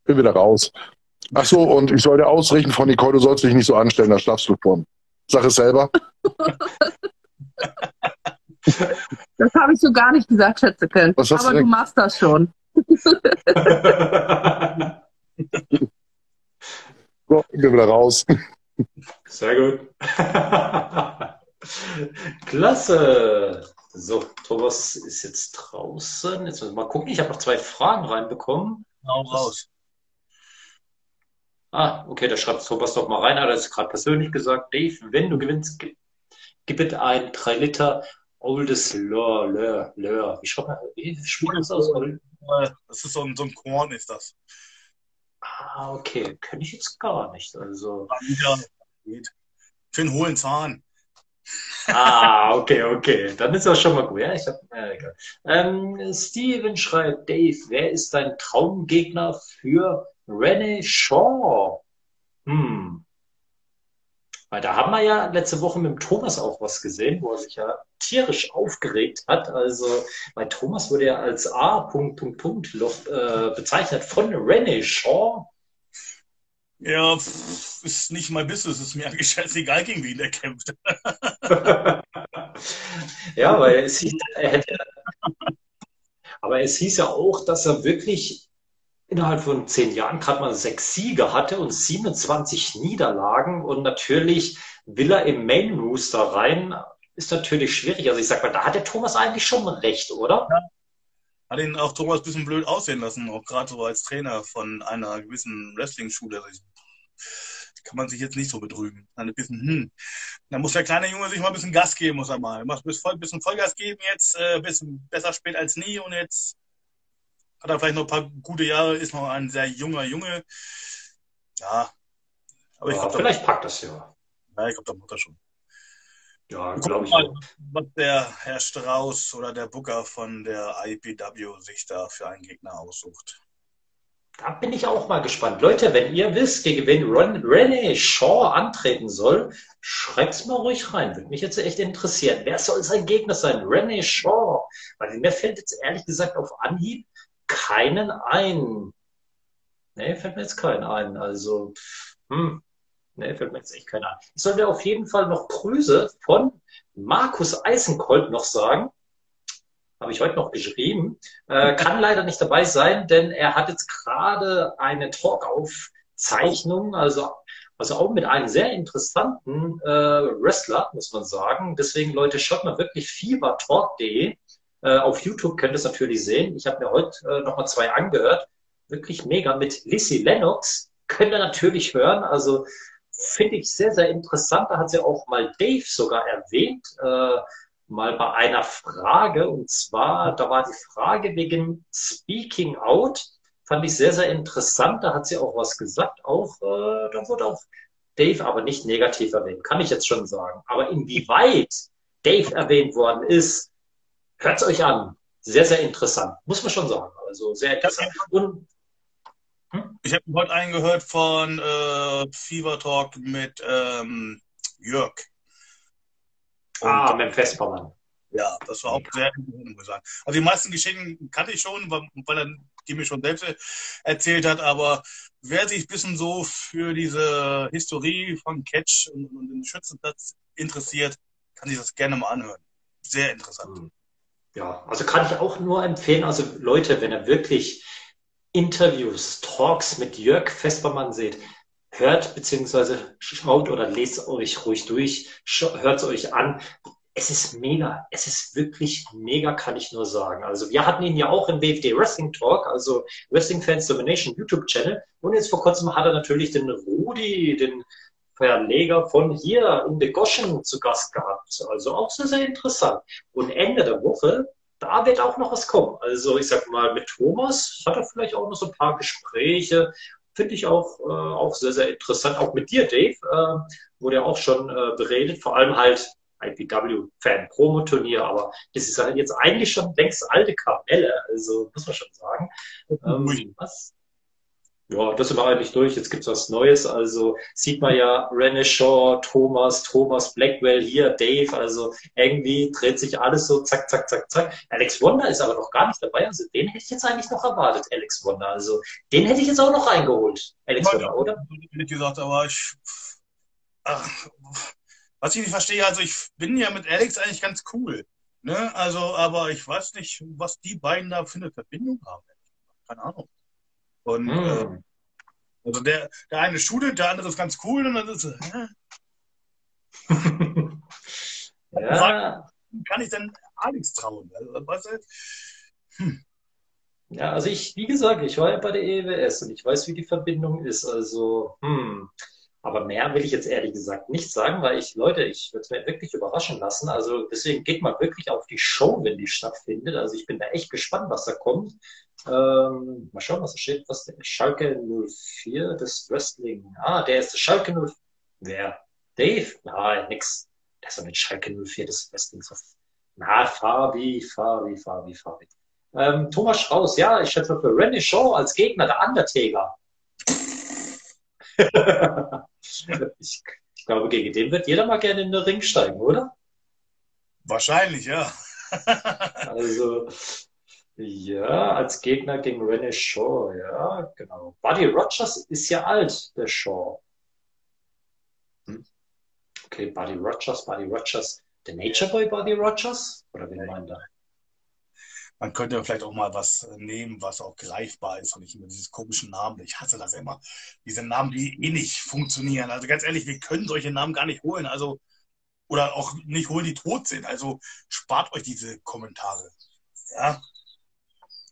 Bin wieder raus. Ach so, und ich soll dir ausrichten von Nicole, du sollst dich nicht so anstellen, da schlafst du von. Sag es selber. Das habe ich so gar nicht gesagt, Schätzekind. Aber du du machst das schon. So, ich bin wieder raus. Sehr gut. Klasse. So, Thomas ist jetzt draußen. Jetzt müssen wir mal gucken. Ich habe noch zwei Fragen reinbekommen. Hau raus. Ah, okay, da schreibt Thomas doch mal rein. Er hat es gerade persönlich gesagt. Dave, wenn du gewinnst, gib gib bitte ein 3 Liter Oldes Lör, Lör, Lör. Wie schreibt man, wie spricht man das aus? Das ist so ein, so ein Korn, ist das. Ah, okay, kenne ich jetzt gar nicht. Also, Ja, geht. Für einen hohlen Zahn. ah, okay, okay. Dann ist das schon mal gut. Ja, ich hab, äh. Ähm, Steven schreibt, Dave, wer ist dein Traumgegner für René Shaw? Hm. Weil da haben wir ja letzte Woche mit dem Thomas auch was gesehen, wo er sich ja tierisch aufgeregt hat. Also, weil Thomas wurde ja als A. Punkt, Punkt, Punkt Loch, äh, bezeichnet von René Shaw. Ja, ist nicht mein Business, ist mir eigentlich scheißegal, gegen wen der kämpft. ja, weil es hieß, er hätte. Aber es hieß ja auch, dass er wirklich innerhalb von zehn Jahren gerade mal sechs Siege hatte und 27 Niederlagen. Und natürlich will er im Main Rooster rein. Ist natürlich schwierig. Also ich sag mal, da hat der Thomas eigentlich schon recht, oder? Hat ihn auch Thomas ein bisschen blöd aussehen lassen, auch gerade so als Trainer von einer gewissen Wrestling-Schule. Kann man sich jetzt nicht so betrügen. Ein bisschen, hm. Da muss der kleine Junge sich mal ein bisschen Gas geben, muss er mal. Macht ein bisschen Vollgas geben jetzt, äh, ein bisschen besser spät als nie und jetzt hat er vielleicht noch ein paar gute Jahre, ist noch ein sehr junger Junge. Ja. Aber ich Ja, glaube, vielleicht packt das ja. ja, ich glaub, da macht er schon. Ja, glaube ich mal, was der Herr Strauß oder der Booker von der IPW sich da für einen Gegner aussucht. Da bin ich auch mal gespannt. Leute, wenn ihr wisst, gegen wen Ron, René Shaw antreten soll, schreibt's mal ruhig rein. Würde mich jetzt echt interessieren. Wer soll sein Gegner sein? René Shaw. Weil mir fällt jetzt ehrlich gesagt auf Anhieb keinen ein. Nee, fällt mir jetzt keinen ein. Also, hm, nee, fällt mir jetzt echt keiner ein. Ich sollte auf jeden Fall noch Grüße von Markus Eisenkold noch sagen. Habe ich heute noch geschrieben. Äh, kann leider nicht dabei sein, denn er hat jetzt gerade eine Talkaufzeichnung, also, also auch mit einem sehr interessanten äh, Wrestler, muss man sagen. Deswegen, Leute, schaut mal wirklich fiebertalk.de. Äh, auf YouTube könnt ihr es natürlich sehen. Ich habe mir heute äh, nochmal zwei angehört. Wirklich mega mit Lissy Lennox. Könnt ihr natürlich hören. Also finde ich sehr, sehr interessant. Da hat sie auch mal Dave sogar erwähnt. Äh, mal bei einer Frage. Und zwar, da war die Frage wegen Speaking Out. Fand ich sehr, sehr interessant. Da hat sie auch was gesagt. Auch, äh, da wurde auch Dave aber nicht negativ erwähnt, kann ich jetzt schon sagen. Aber inwieweit Dave erwähnt worden ist, hört es euch an. Sehr, sehr interessant. Muss man schon sagen. Also sehr interessant. Und Ich habe heute einen gehört von äh, Fever Talk mit ähm, Jörg. Und, ah, mit dem Vespermann. Ja, das war auch sehr interessant. Also die meisten Geschichten kannte ich schon, weil, weil er die mir schon selbst erzählt hat, aber wer sich ein bisschen so für diese Historie von Catch und, und den Schützenplatz interessiert, kann sich das gerne mal anhören. Sehr interessant. Ja, also kann ich auch nur empfehlen, also Leute, wenn ihr wirklich Interviews, Talks mit Jörg Vespermann seht, hört beziehungsweise schaut oder lest euch ruhig durch, hört es euch an. Es ist mega, es ist wirklich mega, kann ich nur sagen. Also wir hatten ihn ja auch im WFD Wrestling Talk, also Wrestling Fans Domination YouTube Channel. Und jetzt vor kurzem hat er natürlich den Rudi, den Verleger von hier in De Goschen zu Gast gehabt. Also auch sehr, sehr interessant. Und Ende der Woche, da wird auch noch was kommen. Also ich sag mal, mit Thomas hat er vielleicht auch noch so ein paar Gespräche. Finde ich auch, äh, auch sehr, sehr interessant. Auch mit dir, Dave, äh, wurde ja auch schon äh, beredet. Vor allem halt IPW-Fan Promo-Turnier, aber das ist halt jetzt eigentlich schon längst alte Kamelle, also muss man schon sagen. Ähm, was? Ja, das sind wir eigentlich durch. Jetzt gibt's was Neues. Also sieht man ja René Shaw, Thomas, Thomas Blackwell hier, Dave. Also irgendwie dreht sich alles so zack, zack, zack, zack. Alex Wonder ist aber noch gar nicht dabei. Also den hätte ich jetzt eigentlich noch erwartet, Alex Wonder. Also den hätte ich jetzt auch noch reingeholt, Alex Wonder, oder? Wie gesagt, aber ich, ach, was ich nicht verstehe, also ich bin ja mit Alex eigentlich ganz cool. Ne? Also, aber ich weiß nicht, was die beiden da für eine Verbindung haben. Keine Ahnung. Und Hm. äh, also der, der eine schudelt, der andere ist ganz cool und dann ist hä? ja, kann ich denn Alex trauen? Also, weißt du? Ja, also ich, wie gesagt, ich war ja bei der EWS und ich weiß, wie die Verbindung ist. Also, hm. Aber mehr will ich jetzt ehrlich gesagt nicht sagen, weil ich, Leute, ich würde es mir wirklich überraschen lassen. Also deswegen geht mal wirklich auf die Show, wenn die stattfindet. Also ich bin da echt gespannt, was da kommt. Ähm, mal schauen, was da steht. Was denn? Schalke 04, das Wrestling. Ah, der ist der Schalke 04. Wer? Dave? Nein, nix. Der ist doch mit Schalke 04 des Wrestlings. Na, Fabi, Fabi, Fabi, Fabi. Ähm, Thomas Strauß, ja, ich schätze für Randy Shaw als Gegner der Undertaker. ich, ich glaube, gegen den wird jeder mal gerne in den Ring steigen, oder? Wahrscheinlich, ja. Also, ja, als Gegner gegen René Shaw, ja, genau. Buddy Rogers ist ja alt, der Shaw. Hm? Okay, Buddy Rogers, Buddy Rogers. Der Nature Boy Buddy Rogers? Oder wen meint er? Man könnte vielleicht auch mal was nehmen, was auch greifbar ist und nicht immer dieses komischen Namen. Ich hasse das immer. Diese Namen, die eh nicht funktionieren. Also ganz ehrlich, wir können solche Namen gar nicht holen. Also, oder auch nicht holen, die tot sind. Also spart euch diese Kommentare. Ja,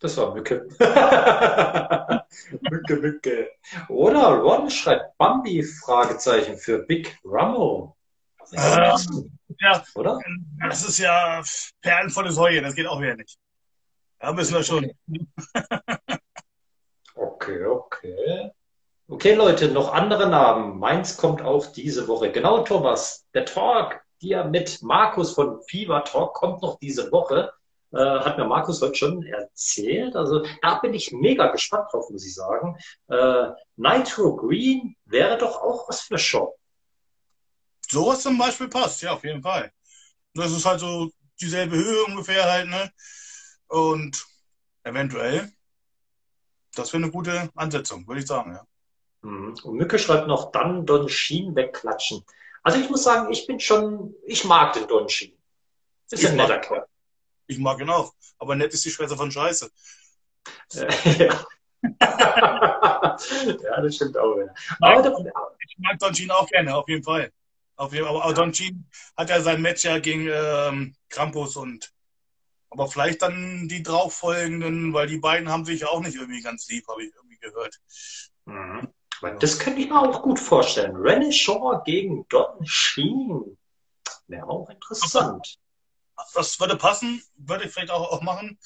Das war Mücke. Mücke, Mücke. Oder Ron schreibt Bambi, Fragezeichen für Big Ramo. Ähm, ja, Oder? das ist ja perlenvolle Säue. Das geht auch wieder nicht. Da müssen wir schon. Okay, okay. Okay, Leute, noch andere Namen. Meins kommt auch diese Woche. Genau, Thomas. Der Talk, hier mit Markus von Fever Talk, kommt noch diese Woche. Äh, hat mir Markus heute schon erzählt. Also da bin ich mega gespannt drauf, muss ich sagen. Äh, Nitro Green wäre doch auch was für Show. Sowas zum Beispiel passt, ja, auf jeden Fall. Das ist halt so dieselbe Höhe ungefähr halt, ne? Und eventuell, das wäre eine gute Ansetzung, würde ich sagen, ja. Mhm. Und Mücke schreibt noch, dann Don Sheen wegklatschen. Also ich muss sagen, ich bin schon, ich mag den Don Sheen. Ist Ich ein mag- netter Kerl. Ich mag ihn auch. Aber nett ist die Schwester von Scheiße. Äh, ja. ja, das stimmt auch. Ja. Aber Ich mag Don Jean auch gerne, auf jeden Fall. Auf jeden, aber aber Don Jean hat ja sein Match ja gegen ähm, Krampus und aber vielleicht dann die drauffolgenden, weil die beiden haben sich ja auch nicht irgendwie ganz lieb, habe ich irgendwie gehört. Mhm. Das könnte ich mir auch gut vorstellen. René Shaw gegen Don Sheen. Wäre auch interessant. Das würde passen, würde ich vielleicht auch, auch machen,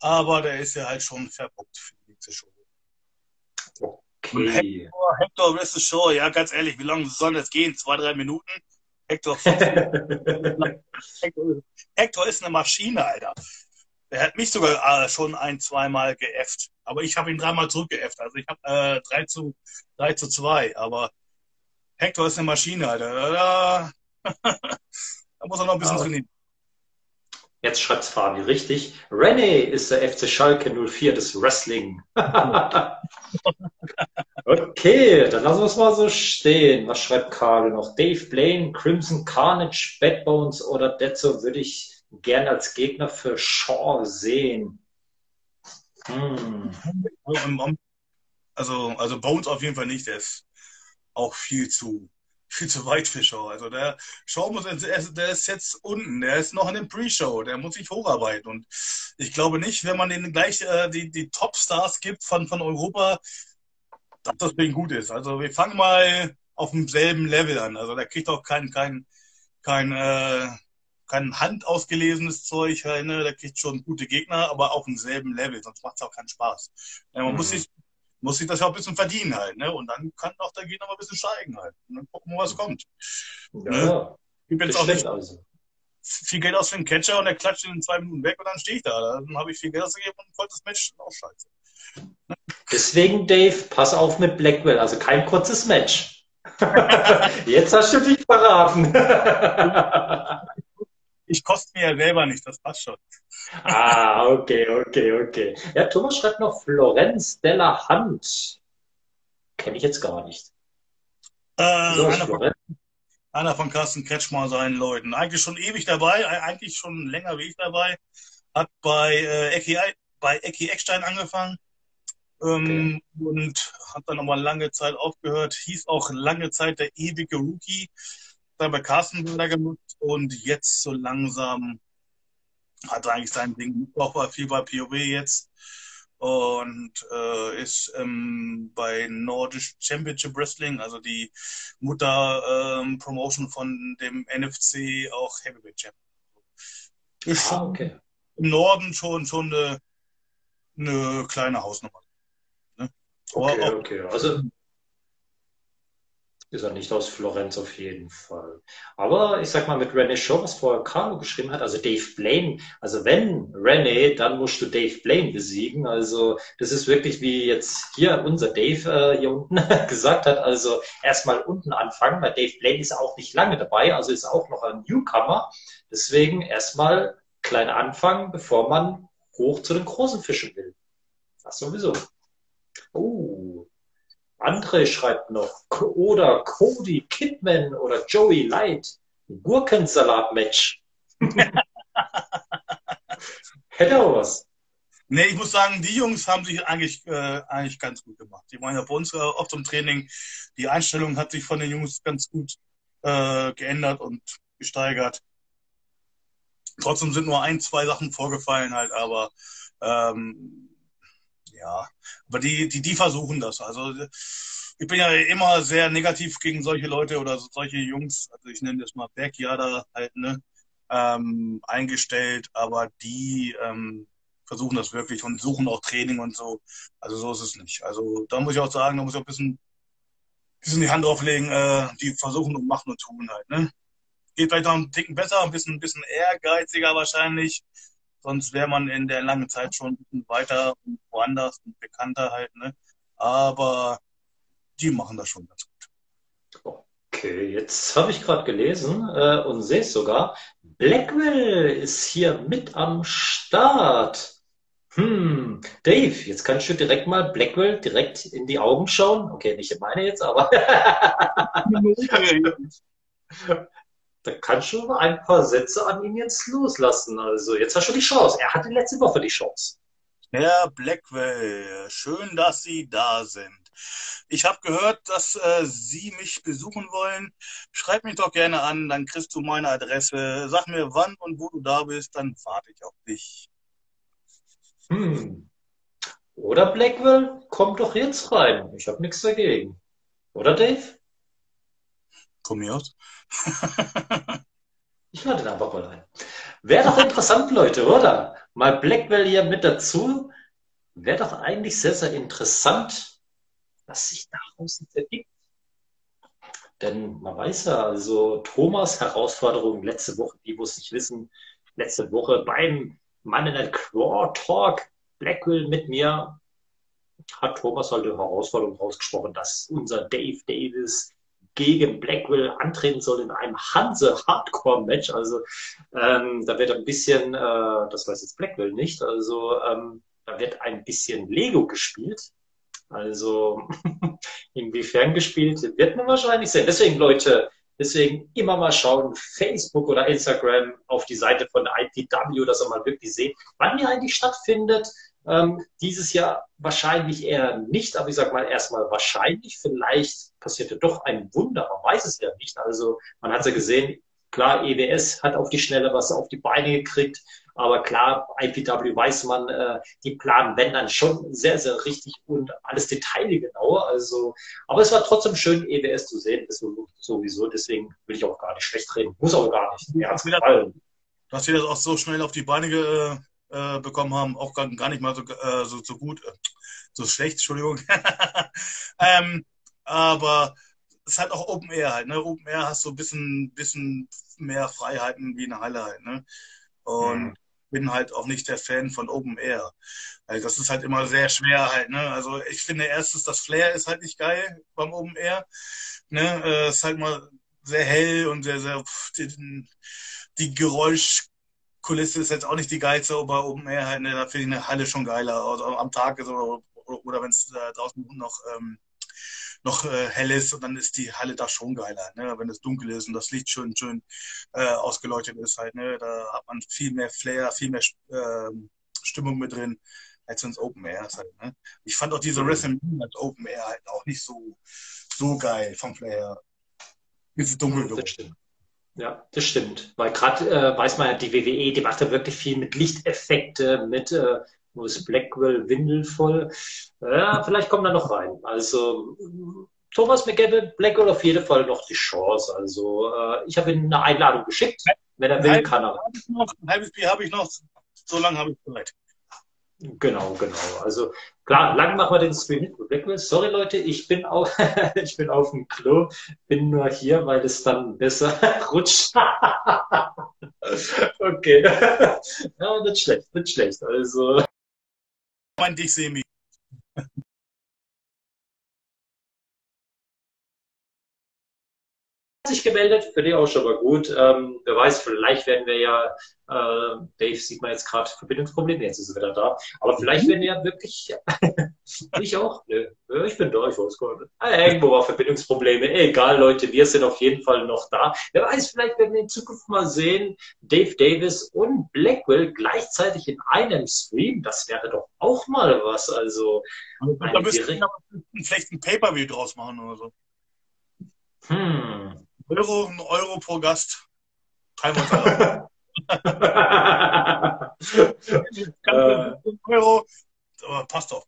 aber der ist ja halt schon verbuckt für die nächste Show. Okay. Hector vs. Show, ja, ganz ehrlich, wie lange soll das gehen? Zwei, drei Minuten? Hector, Hector, ist eine Maschine, Alter. Er hat mich sogar äh, schon ein, zweimal geäfft. Aber ich habe ihn dreimal zurückgeäfft. Also ich habe äh, 3, zu, 3 zu 2. Aber Hector ist eine Maschine, Alter. Da, muss er noch ein bisschen trainieren. Jetzt schreibt Fabi richtig. René ist der FC Schalke 04 des Wrestling. okay, dann lassen wir es mal so stehen. Was schreibt Karl noch? Dave Blaine, Crimson Carnage, Backbones oder Detzo würde ich gern als Gegner für Shaw sehen. Hm. Also, also Bones auf jeden Fall nicht. Der ist auch viel zu, viel zu weit für Shaw. Also der Shaw muss, der ist jetzt unten. Der ist noch in dem Pre-Show. Der muss sich hocharbeiten. Und ich glaube nicht, wenn man denen gleich äh, die, die Top-Stars gibt von, von Europa, dass das ihn gut ist. Also wir fangen mal auf demselben Level an. Also der kriegt auch kein, kein, kein, äh, kein handausgelesenes Zeug, ne? der kriegt schon gute Gegner, aber auf demselben Level, sonst macht es auch keinen Spaß. Ja, man Mhm. muss, sich, muss sich das ja auch ein bisschen verdienen halt, ne? Und dann kann auch der Gegner mal ein bisschen steigen halt. Und dann gucken wir, was kommt. Ja, Ich bin jetzt auch nicht, also. viel Geld aus für einen Catcher und er klatscht in zwei Minuten weg und dann stehe ich da. Dann habe ich viel Geld ausgegeben und wollte das Match auch scheiße. Deswegen, Dave, pass auf mit Blackwell, also kein kurzes Match. Jetzt hast du dich verraten. ich koste mir ja selber nicht, das passt schon. ah, okay, okay, okay. Ja, Thomas schreibt noch Florenz Della Hand. Kenne ich jetzt gar nicht. Äh, so, einer, von, einer, von, Carsten Kretschmer seinen Leuten. Eigentlich schon ewig dabei, eigentlich schon länger wie ich dabei. Hat bei äh, Ecki, bei Ecki Eckstein angefangen ähm, okay. und hat dann nochmal lange Zeit aufgehört. Hieß auch lange Zeit der ewige Rookie. Dann bei Carsten wieder gemacht und jetzt so langsam hat er eigentlich sein Ding auch bei viel bei POW jetzt und äh, ist ähm, bei Nordisch Championship Wrestling, also die Mutter ähm, Promotion von dem NFC, auch Heavyweight Champion. Ist ah, okay. im Norden schon, schon eine, eine kleine Hausnummer. Okay, okay. Also ist er nicht aus Florenz auf jeden Fall. Aber ich sag mal mit René Shaw, was vorher Carlo geschrieben hat, also Dave Blaine, also wenn René, dann musst du Dave Blaine besiegen. Also das ist wirklich wie jetzt hier unser Dave äh, hier unten gesagt hat, also erstmal unten anfangen, weil Dave Blaine ist auch nicht lange dabei, also ist auch noch ein Newcomer. Deswegen erstmal klein anfangen, bevor man hoch zu den großen Fischen will. Das sowieso. Oh, André schreibt noch, oder Cody Kidman oder Joey Light. Gurkensalat-Match. Hätte auch was. Nee, ich muss sagen, die Jungs haben sich eigentlich, äh, eigentlich ganz gut gemacht. Die waren ja bei uns äh, oft im Training. Die Einstellung hat sich von den Jungs ganz gut äh, geändert und gesteigert. Trotzdem sind nur ein, zwei Sachen vorgefallen halt, aber ähm, ja, aber die, die, die versuchen das. Also ich bin ja immer sehr negativ gegen solche Leute oder solche Jungs, also ich nenne das mal Backyarder halt, ne, ähm, eingestellt, aber die ähm, versuchen das wirklich und suchen auch Training und so. Also so ist es nicht. Also da muss ich auch sagen, da muss ich auch ein bisschen, bisschen die Hand drauflegen, äh, die versuchen und machen und tun halt, ne. Geht vielleicht noch ein Ticken besser, ein bisschen, ein bisschen ehrgeiziger wahrscheinlich. Sonst wäre man in der langen Zeit schon ein bisschen weiter und woanders und bekannter halt. Ne? Aber die machen das schon ganz gut. Okay, jetzt habe ich gerade gelesen äh, und sehe es sogar. Blackwell ist hier mit am Start. Hm, Dave, jetzt kannst du direkt mal Blackwell direkt in die Augen schauen. Okay, nicht in meine jetzt, aber. da kannst du ein paar Sätze an ihn jetzt loslassen. Also jetzt hast du die Chance. Er hatte letzte Woche die Chance. Herr Blackwell, schön, dass Sie da sind. Ich habe gehört, dass äh, Sie mich besuchen wollen. Schreib mich doch gerne an, dann kriegst du meine Adresse. Sag mir, wann und wo du da bist, dann warte ich auf dich. Hm. Oder Blackwell, komm doch jetzt rein. Ich habe nichts dagegen. Oder Dave? Komm mir aus. ich lade den einfach mal ein. Wäre doch interessant, Leute, oder? Mal Blackwell hier mit dazu. Wäre doch eigentlich sehr, sehr interessant, was sich daraus ergibt. Denn man weiß ja, also Thomas Herausforderung letzte Woche, die muss ich wissen, letzte Woche beim Mann in der Claw Talk Blackwell mit mir hat Thomas halt die Herausforderung rausgesprochen, dass unser Dave Davis gegen Blackwell antreten soll in einem Hanse-Hardcore-Match. Also ähm, da wird ein bisschen, äh, das weiß jetzt Blackwell nicht, also ähm, da wird ein bisschen Lego gespielt. Also inwiefern gespielt, wird man wahrscheinlich sehen. Deswegen, Leute, deswegen immer mal schauen, Facebook oder Instagram auf die Seite von IPW, dass ihr mal wirklich seht, wann die eigentlich stattfindet. Ähm, dieses Jahr wahrscheinlich eher nicht, aber ich sage mal erstmal wahrscheinlich. Vielleicht passierte doch ein Wunder, man weiß es ja nicht. Also man hat es ja gesehen, klar, EWS hat auf die Schnelle was auf die Beine gekriegt, aber klar, IPW weiß man, äh, die planen, wenn dann schon sehr, sehr richtig und alles detailgenau. Also, aber es war trotzdem schön, EWS zu sehen, das sowieso. Deswegen will ich auch gar nicht schlecht reden. Muss auch gar nicht. Mir hat's gefallen. Dass wir das auch so schnell auf die Beine ge äh, bekommen haben, auch gar, gar nicht mal so, äh, so, so, gut, äh, so schlecht, Entschuldigung. ähm, aber ist halt auch Open Air halt, ne? Open Air hast du ein bisschen, bisschen mehr Freiheiten wie eine Halle halt, ne? Und mhm. bin halt auch nicht der Fan von Open Air. Also das ist halt immer sehr schwer halt, ne? Also ich finde erstens, das Flair ist halt nicht geil beim Open Air. Ne? Äh, ist halt mal sehr hell und sehr, sehr die, die Geräuschkulisse ist jetzt auch nicht die geilste, aber Open Air halt, ne? da finde ich eine Halle schon geiler. Also am Tag ist oder, oder, wenn es äh, draußen noch ähm, noch äh, hell ist und dann ist die Halle da schon geiler, ne? wenn es dunkel ist und das Licht schön, schön äh, ausgeleuchtet ist halt, ne? da hat man viel mehr Flair, viel mehr äh, Stimmung mit drin als ins Open Air halt, ne? Ich fand auch diese WrestleMania als Open Air halt auch nicht so, so geil vom Flair her. Ist dunkel das stimmt. Ja, das stimmt. Weil gerade äh, weiß man, die WWE, die macht ja wirklich viel mit Lichteffekte, mit äh, wo ist Blackwell windelvoll. Ja, vielleicht kommt er noch rein. Also Thomas McGavin, Blackwell auf jeden Fall noch die Chance. Also äh, ich habe ihm eine Einladung geschickt. Wenn er will, kann er. ein halbes Bier habe ich noch. So lange habe ich Zeit. Genau, genau. Also klar, lang machen wir den Stream nicht Blackwell. Sorry Leute, ich bin auf, ich bin auf dem Klo, bin nur hier, weil es dann besser rutscht. okay. Ja, nicht schlecht, nicht schlecht. Also mein dich, Semi. Sich gemeldet, finde ich auch schon mal gut. Ähm, wer weiß, vielleicht werden wir ja, äh, Dave sieht man jetzt gerade Verbindungsprobleme, jetzt ist er wieder da, aber vielleicht werden wir ja wirklich, ich auch, ne, ich bin da, ich weiß gar nicht. Ah, irgendwo war Verbindungsprobleme, egal Leute, wir sind auf jeden Fall noch da. Wer weiß, vielleicht werden wir in Zukunft mal sehen, Dave Davis und Blackwell gleichzeitig in einem Stream, das wäre doch auch mal was, also. Da müssten wir vielleicht ein Pay-Per-View draus machen oder so. Hm. Euro, ein Euro pro Gast. Teilen wir uns Euro, aber passt doch.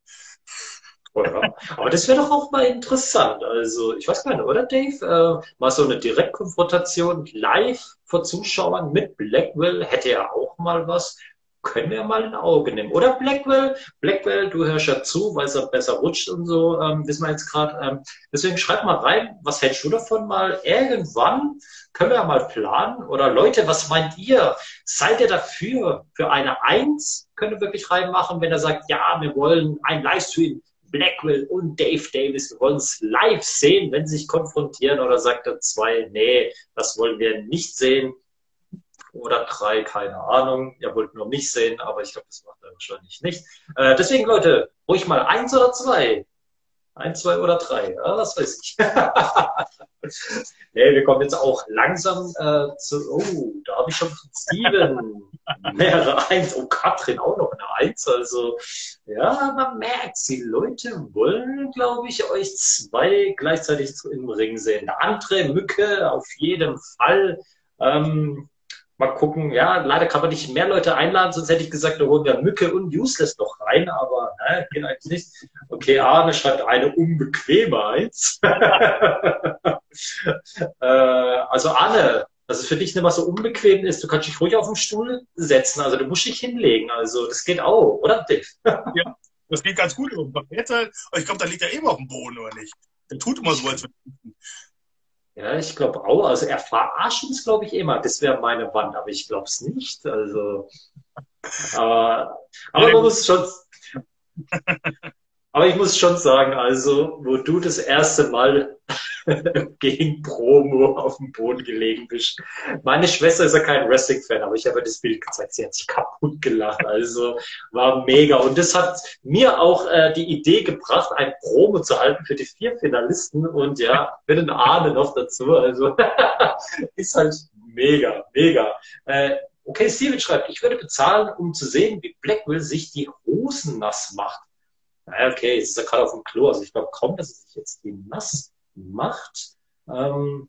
Oder? Aber das wäre doch auch mal interessant. Also, ich weiß gar nicht, oder Dave? Äh, mal so eine Direktkonfrontation live vor Zuschauern mit Blackwell hätte ja auch mal was können wir mal ein Auge nehmen. Oder Blackwell, Blackwell, du hörst ja zu, weil es ja besser rutscht und so, ähm, wissen wir jetzt gerade. Ähm, deswegen schreib mal rein, was hältst du davon mal? Irgendwann können wir ja mal planen. Oder Leute, was meint ihr? Seid ihr dafür? Für eine Eins können wir wirklich reinmachen, wenn er sagt, ja, wir wollen ein Livestream. Blackwell und Dave Davis, wir wollen es live sehen, wenn sie sich konfrontieren, oder sagt er zwei, nee, das wollen wir nicht sehen oder drei, keine Ahnung. Ihr wollt nur mich sehen, aber ich glaube, das macht er wahrscheinlich nicht. Äh, deswegen, Leute, ruhig mal eins oder zwei. Eins, zwei oder drei, ja, was weiß ich. nee, wir kommen jetzt auch langsam äh, zu. Oh, da habe ich schon Steven mehrere Eins. Oh, Katrin auch noch eine Eins. Also, ja, man merkt, die Leute wollen, glaube ich, euch zwei gleichzeitig im Ring sehen. Eine andere Mücke auf jeden Fall. Ähm, mal gucken. Ja, leider kann man nicht mehr Leute einladen, sonst hätte ich gesagt, da holen wir Mücke und Useless noch rein, aber ne, geht eigentlich nicht. Okay, Arne schreibt eine unbequeme äh, also Arne, dass es für dich nicht mal so unbequem ist, du kannst dich ruhig auf den Stuhl setzen, also du musst dich hinlegen, also das geht auch, oder Dave? ja, das geht ganz gut. Halt, ich glaube, da liegt er eben auf dem Boden, oder nicht? Der tut immer so, als wenn ja, ich glaube auch. Also er verarscht uns, glaube ich, immer. Das wäre meine Wand, aber ich glaube es nicht. Also, äh, aber man muss schon. Aber ich muss schon sagen, also, wo du das erste Mal gegen Promo auf dem Boden gelegen bist. Meine Schwester ist ja kein Wrestling-Fan, aber ich habe das Bild gezeigt. Sie hat sich kaputt gelacht. Also war mega. Und das hat mir auch äh, die Idee gebracht, ein Promo zu halten für die vier Finalisten. Und ja, mit einem Ahne noch dazu. Also ist halt mega, mega. Äh, okay, Steven schreibt, ich würde bezahlen, um zu sehen, wie Blackwell sich die Hosen nass macht. Okay, es ist ja gerade auf dem Klo, also ich glaube kaum, dass er sich jetzt die nass macht. Ähm,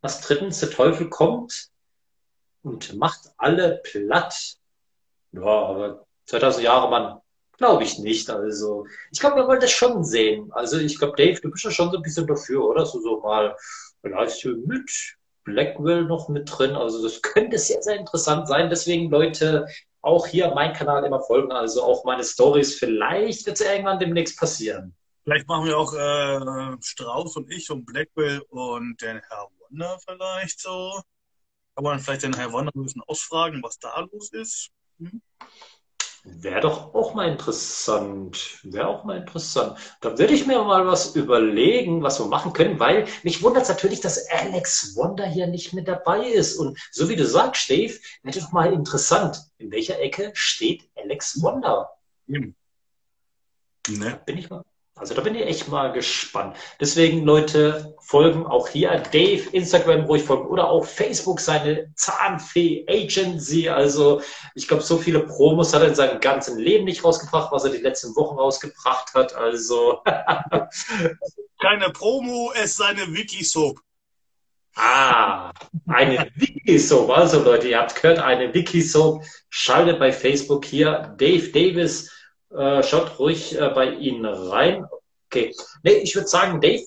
was drittens, der Teufel kommt und macht alle platt. Ja, aber 2000 Jahre, Mann, glaube ich nicht. Also, ich glaube, wir wollen das schon sehen. Also, ich glaube, Dave, du bist ja schon so ein bisschen dafür, oder? So, so mal vielleicht mit Blackwell noch mit drin. Also, das könnte sehr, sehr interessant sein. Deswegen, Leute, auch hier mein Kanal immer folgen. Also, auch meine Stories. Vielleicht wird es irgendwann demnächst passieren. Vielleicht machen wir auch äh, Strauß und ich und Blackwell und den Herr Wonder vielleicht so. Kann man vielleicht den Herr Wonder ein bisschen ausfragen, was da los ist. Hm? Wäre doch auch mal interessant. Wäre auch mal interessant. Da würde ich mir mal was überlegen, was wir machen können, weil mich wundert es natürlich, dass Alex Wonder hier nicht mit dabei ist. Und so wie du sagst, Dave, wäre doch mal interessant. In welcher Ecke steht Alex Wonder? Hm. Ne? Bin ich mal. Also da bin ich echt mal gespannt. Deswegen, Leute, folgen auch hier Dave, Instagram ruhig folgen oder auch Facebook, seine Zahnfee Agency. Also ich glaube, so viele Promos hat er in seinem ganzen Leben nicht rausgebracht, was er die letzten Wochen rausgebracht hat. Also keine Promo, es ist eine Wiki-Soap. Ah, eine Wiki-Soap. Also Leute, ihr habt gehört, eine Wiki-Soap. Schaltet bei Facebook hier Dave Davis äh, schaut ruhig äh, bei Ihnen rein. Okay. Nee, ich würde sagen, Dave,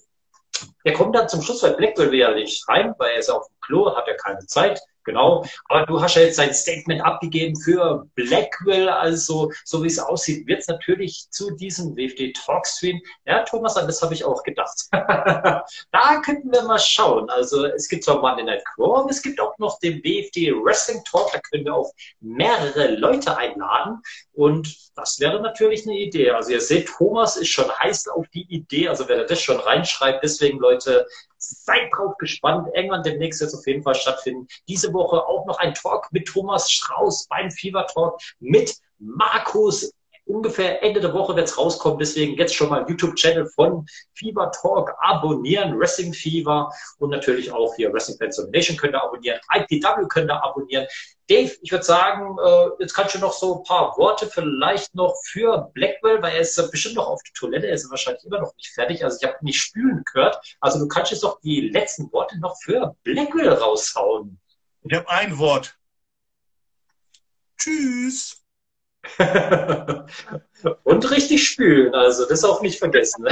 der kommt dann zum Schluss, weil Blackwell will ja nicht rein, weil er ist auf dem Klo, hat ja keine Zeit. Genau, aber du hast ja jetzt dein Statement abgegeben für Blackwell, also so wie es aussieht, wird es natürlich zu diesem WFD Talkstream. Ja, Thomas, an das habe ich auch gedacht. da könnten wir mal schauen. Also es gibt zwar Monday Night aber es gibt auch noch den WFD Wrestling Talk, da können wir auch mehrere Leute einladen und das wäre natürlich eine Idee. Also ihr seht, Thomas ist schon heiß auf die Idee, also wer das schon reinschreibt, deswegen Leute, seid drauf gespannt. Irgendwann demnächst wird es auf jeden Fall stattfinden. Diese Woche auch noch ein Talk mit Thomas Strauß beim Fever Talk mit Markus ungefähr Ende der Woche wird es rauskommen. Deswegen jetzt schon mal YouTube-Channel von Fever Talk abonnieren, Wrestling Fever und natürlich auch hier Wrestling Fans Nation könnt ihr abonnieren, IPW könnt ihr abonnieren. Dave, ich würde sagen, äh, jetzt kannst du noch so ein paar Worte vielleicht noch für Blackwell, weil er ist bestimmt noch auf der Toilette, er ist wahrscheinlich immer noch nicht fertig. Also ich habe nicht spülen gehört. Also du kannst jetzt doch die letzten Worte noch für Blackwell raushauen. Ich habe ein Wort. Tschüss. Und richtig spülen, also das auch nicht vergessen.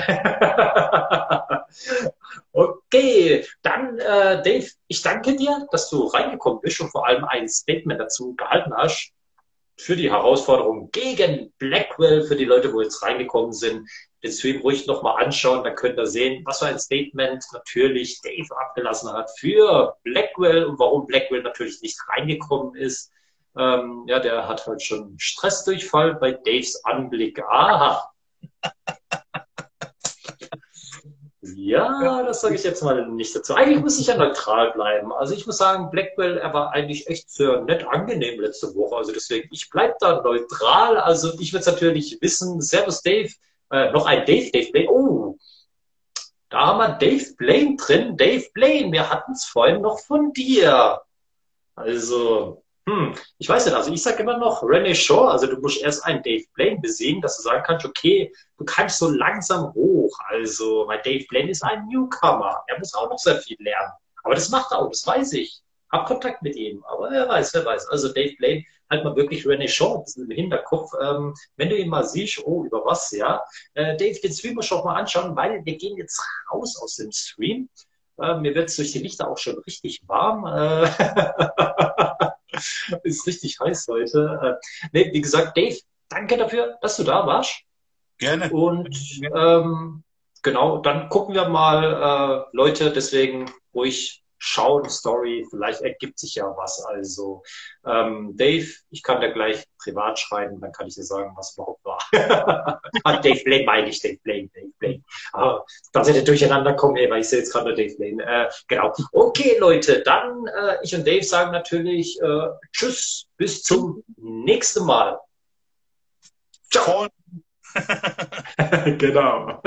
okay, dann äh, Dave, ich danke dir, dass du reingekommen bist und vor allem ein Statement dazu gehalten hast für die Herausforderung gegen Blackwell, für die Leute, wo jetzt reingekommen sind. Den Stream ruhig nochmal anschauen, dann könnt ihr sehen, was für ein Statement natürlich Dave abgelassen hat für Blackwell und warum Blackwell natürlich nicht reingekommen ist. Ähm, ja, der hat halt schon Stressdurchfall bei Daves Anblick. Aha. Ja, das sage ich jetzt mal nicht dazu. Eigentlich muss ich ja neutral bleiben. Also ich muss sagen, Blackwell, er war eigentlich echt sehr nett angenehm letzte Woche. Also deswegen, ich bleibe da neutral. Also ich will es natürlich wissen. Servus Dave. Äh, noch ein Dave, Dave Blaine. Oh, da haben wir Dave Blaine drin. Dave Blaine, wir hatten es vorhin noch von dir. Also, hm, ich weiß nicht, also ich sage immer noch René Shaw, also du musst erst einen Dave Blaine besiegen, dass du sagen kannst, okay, du kannst so langsam hoch. Also, weil Dave Blaine ist ein Newcomer, er muss auch noch sehr viel lernen. Aber das macht er auch, das weiß ich. Hab Kontakt mit ihm, aber wer weiß, wer weiß. Also Dave Blaine, halt mal wirklich René Shaw ein bisschen im Hinterkopf. Ähm, wenn du ihn mal siehst, oh, über was, ja. Äh, Dave, den Stream auch mal anschauen, weil wir gehen jetzt raus aus dem Stream. Äh, mir wird es durch die Lichter auch schon richtig warm. Äh, ist richtig heiß heute. Äh, nee, wie gesagt, Dave, danke dafür, dass du da warst. Gerne. Und ähm, genau, dann gucken wir mal, äh, Leute, deswegen ruhig schauen, Story, vielleicht ergibt sich ja was. Also, ähm, Dave, ich kann dir gleich privat schreiben, dann kann ich dir sagen, was überhaupt war. ah, Dave Blaine meine ich, Dave Blaine, Dave Blaine. Ah, dass ihr durcheinander kommen, ey, weil ich sehe jetzt gerade Dave Blaine. Äh, genau. Okay, Leute, dann äh, ich und Dave sagen natürlich äh, Tschüss, bis zum nächsten Mal. Ciao. genau.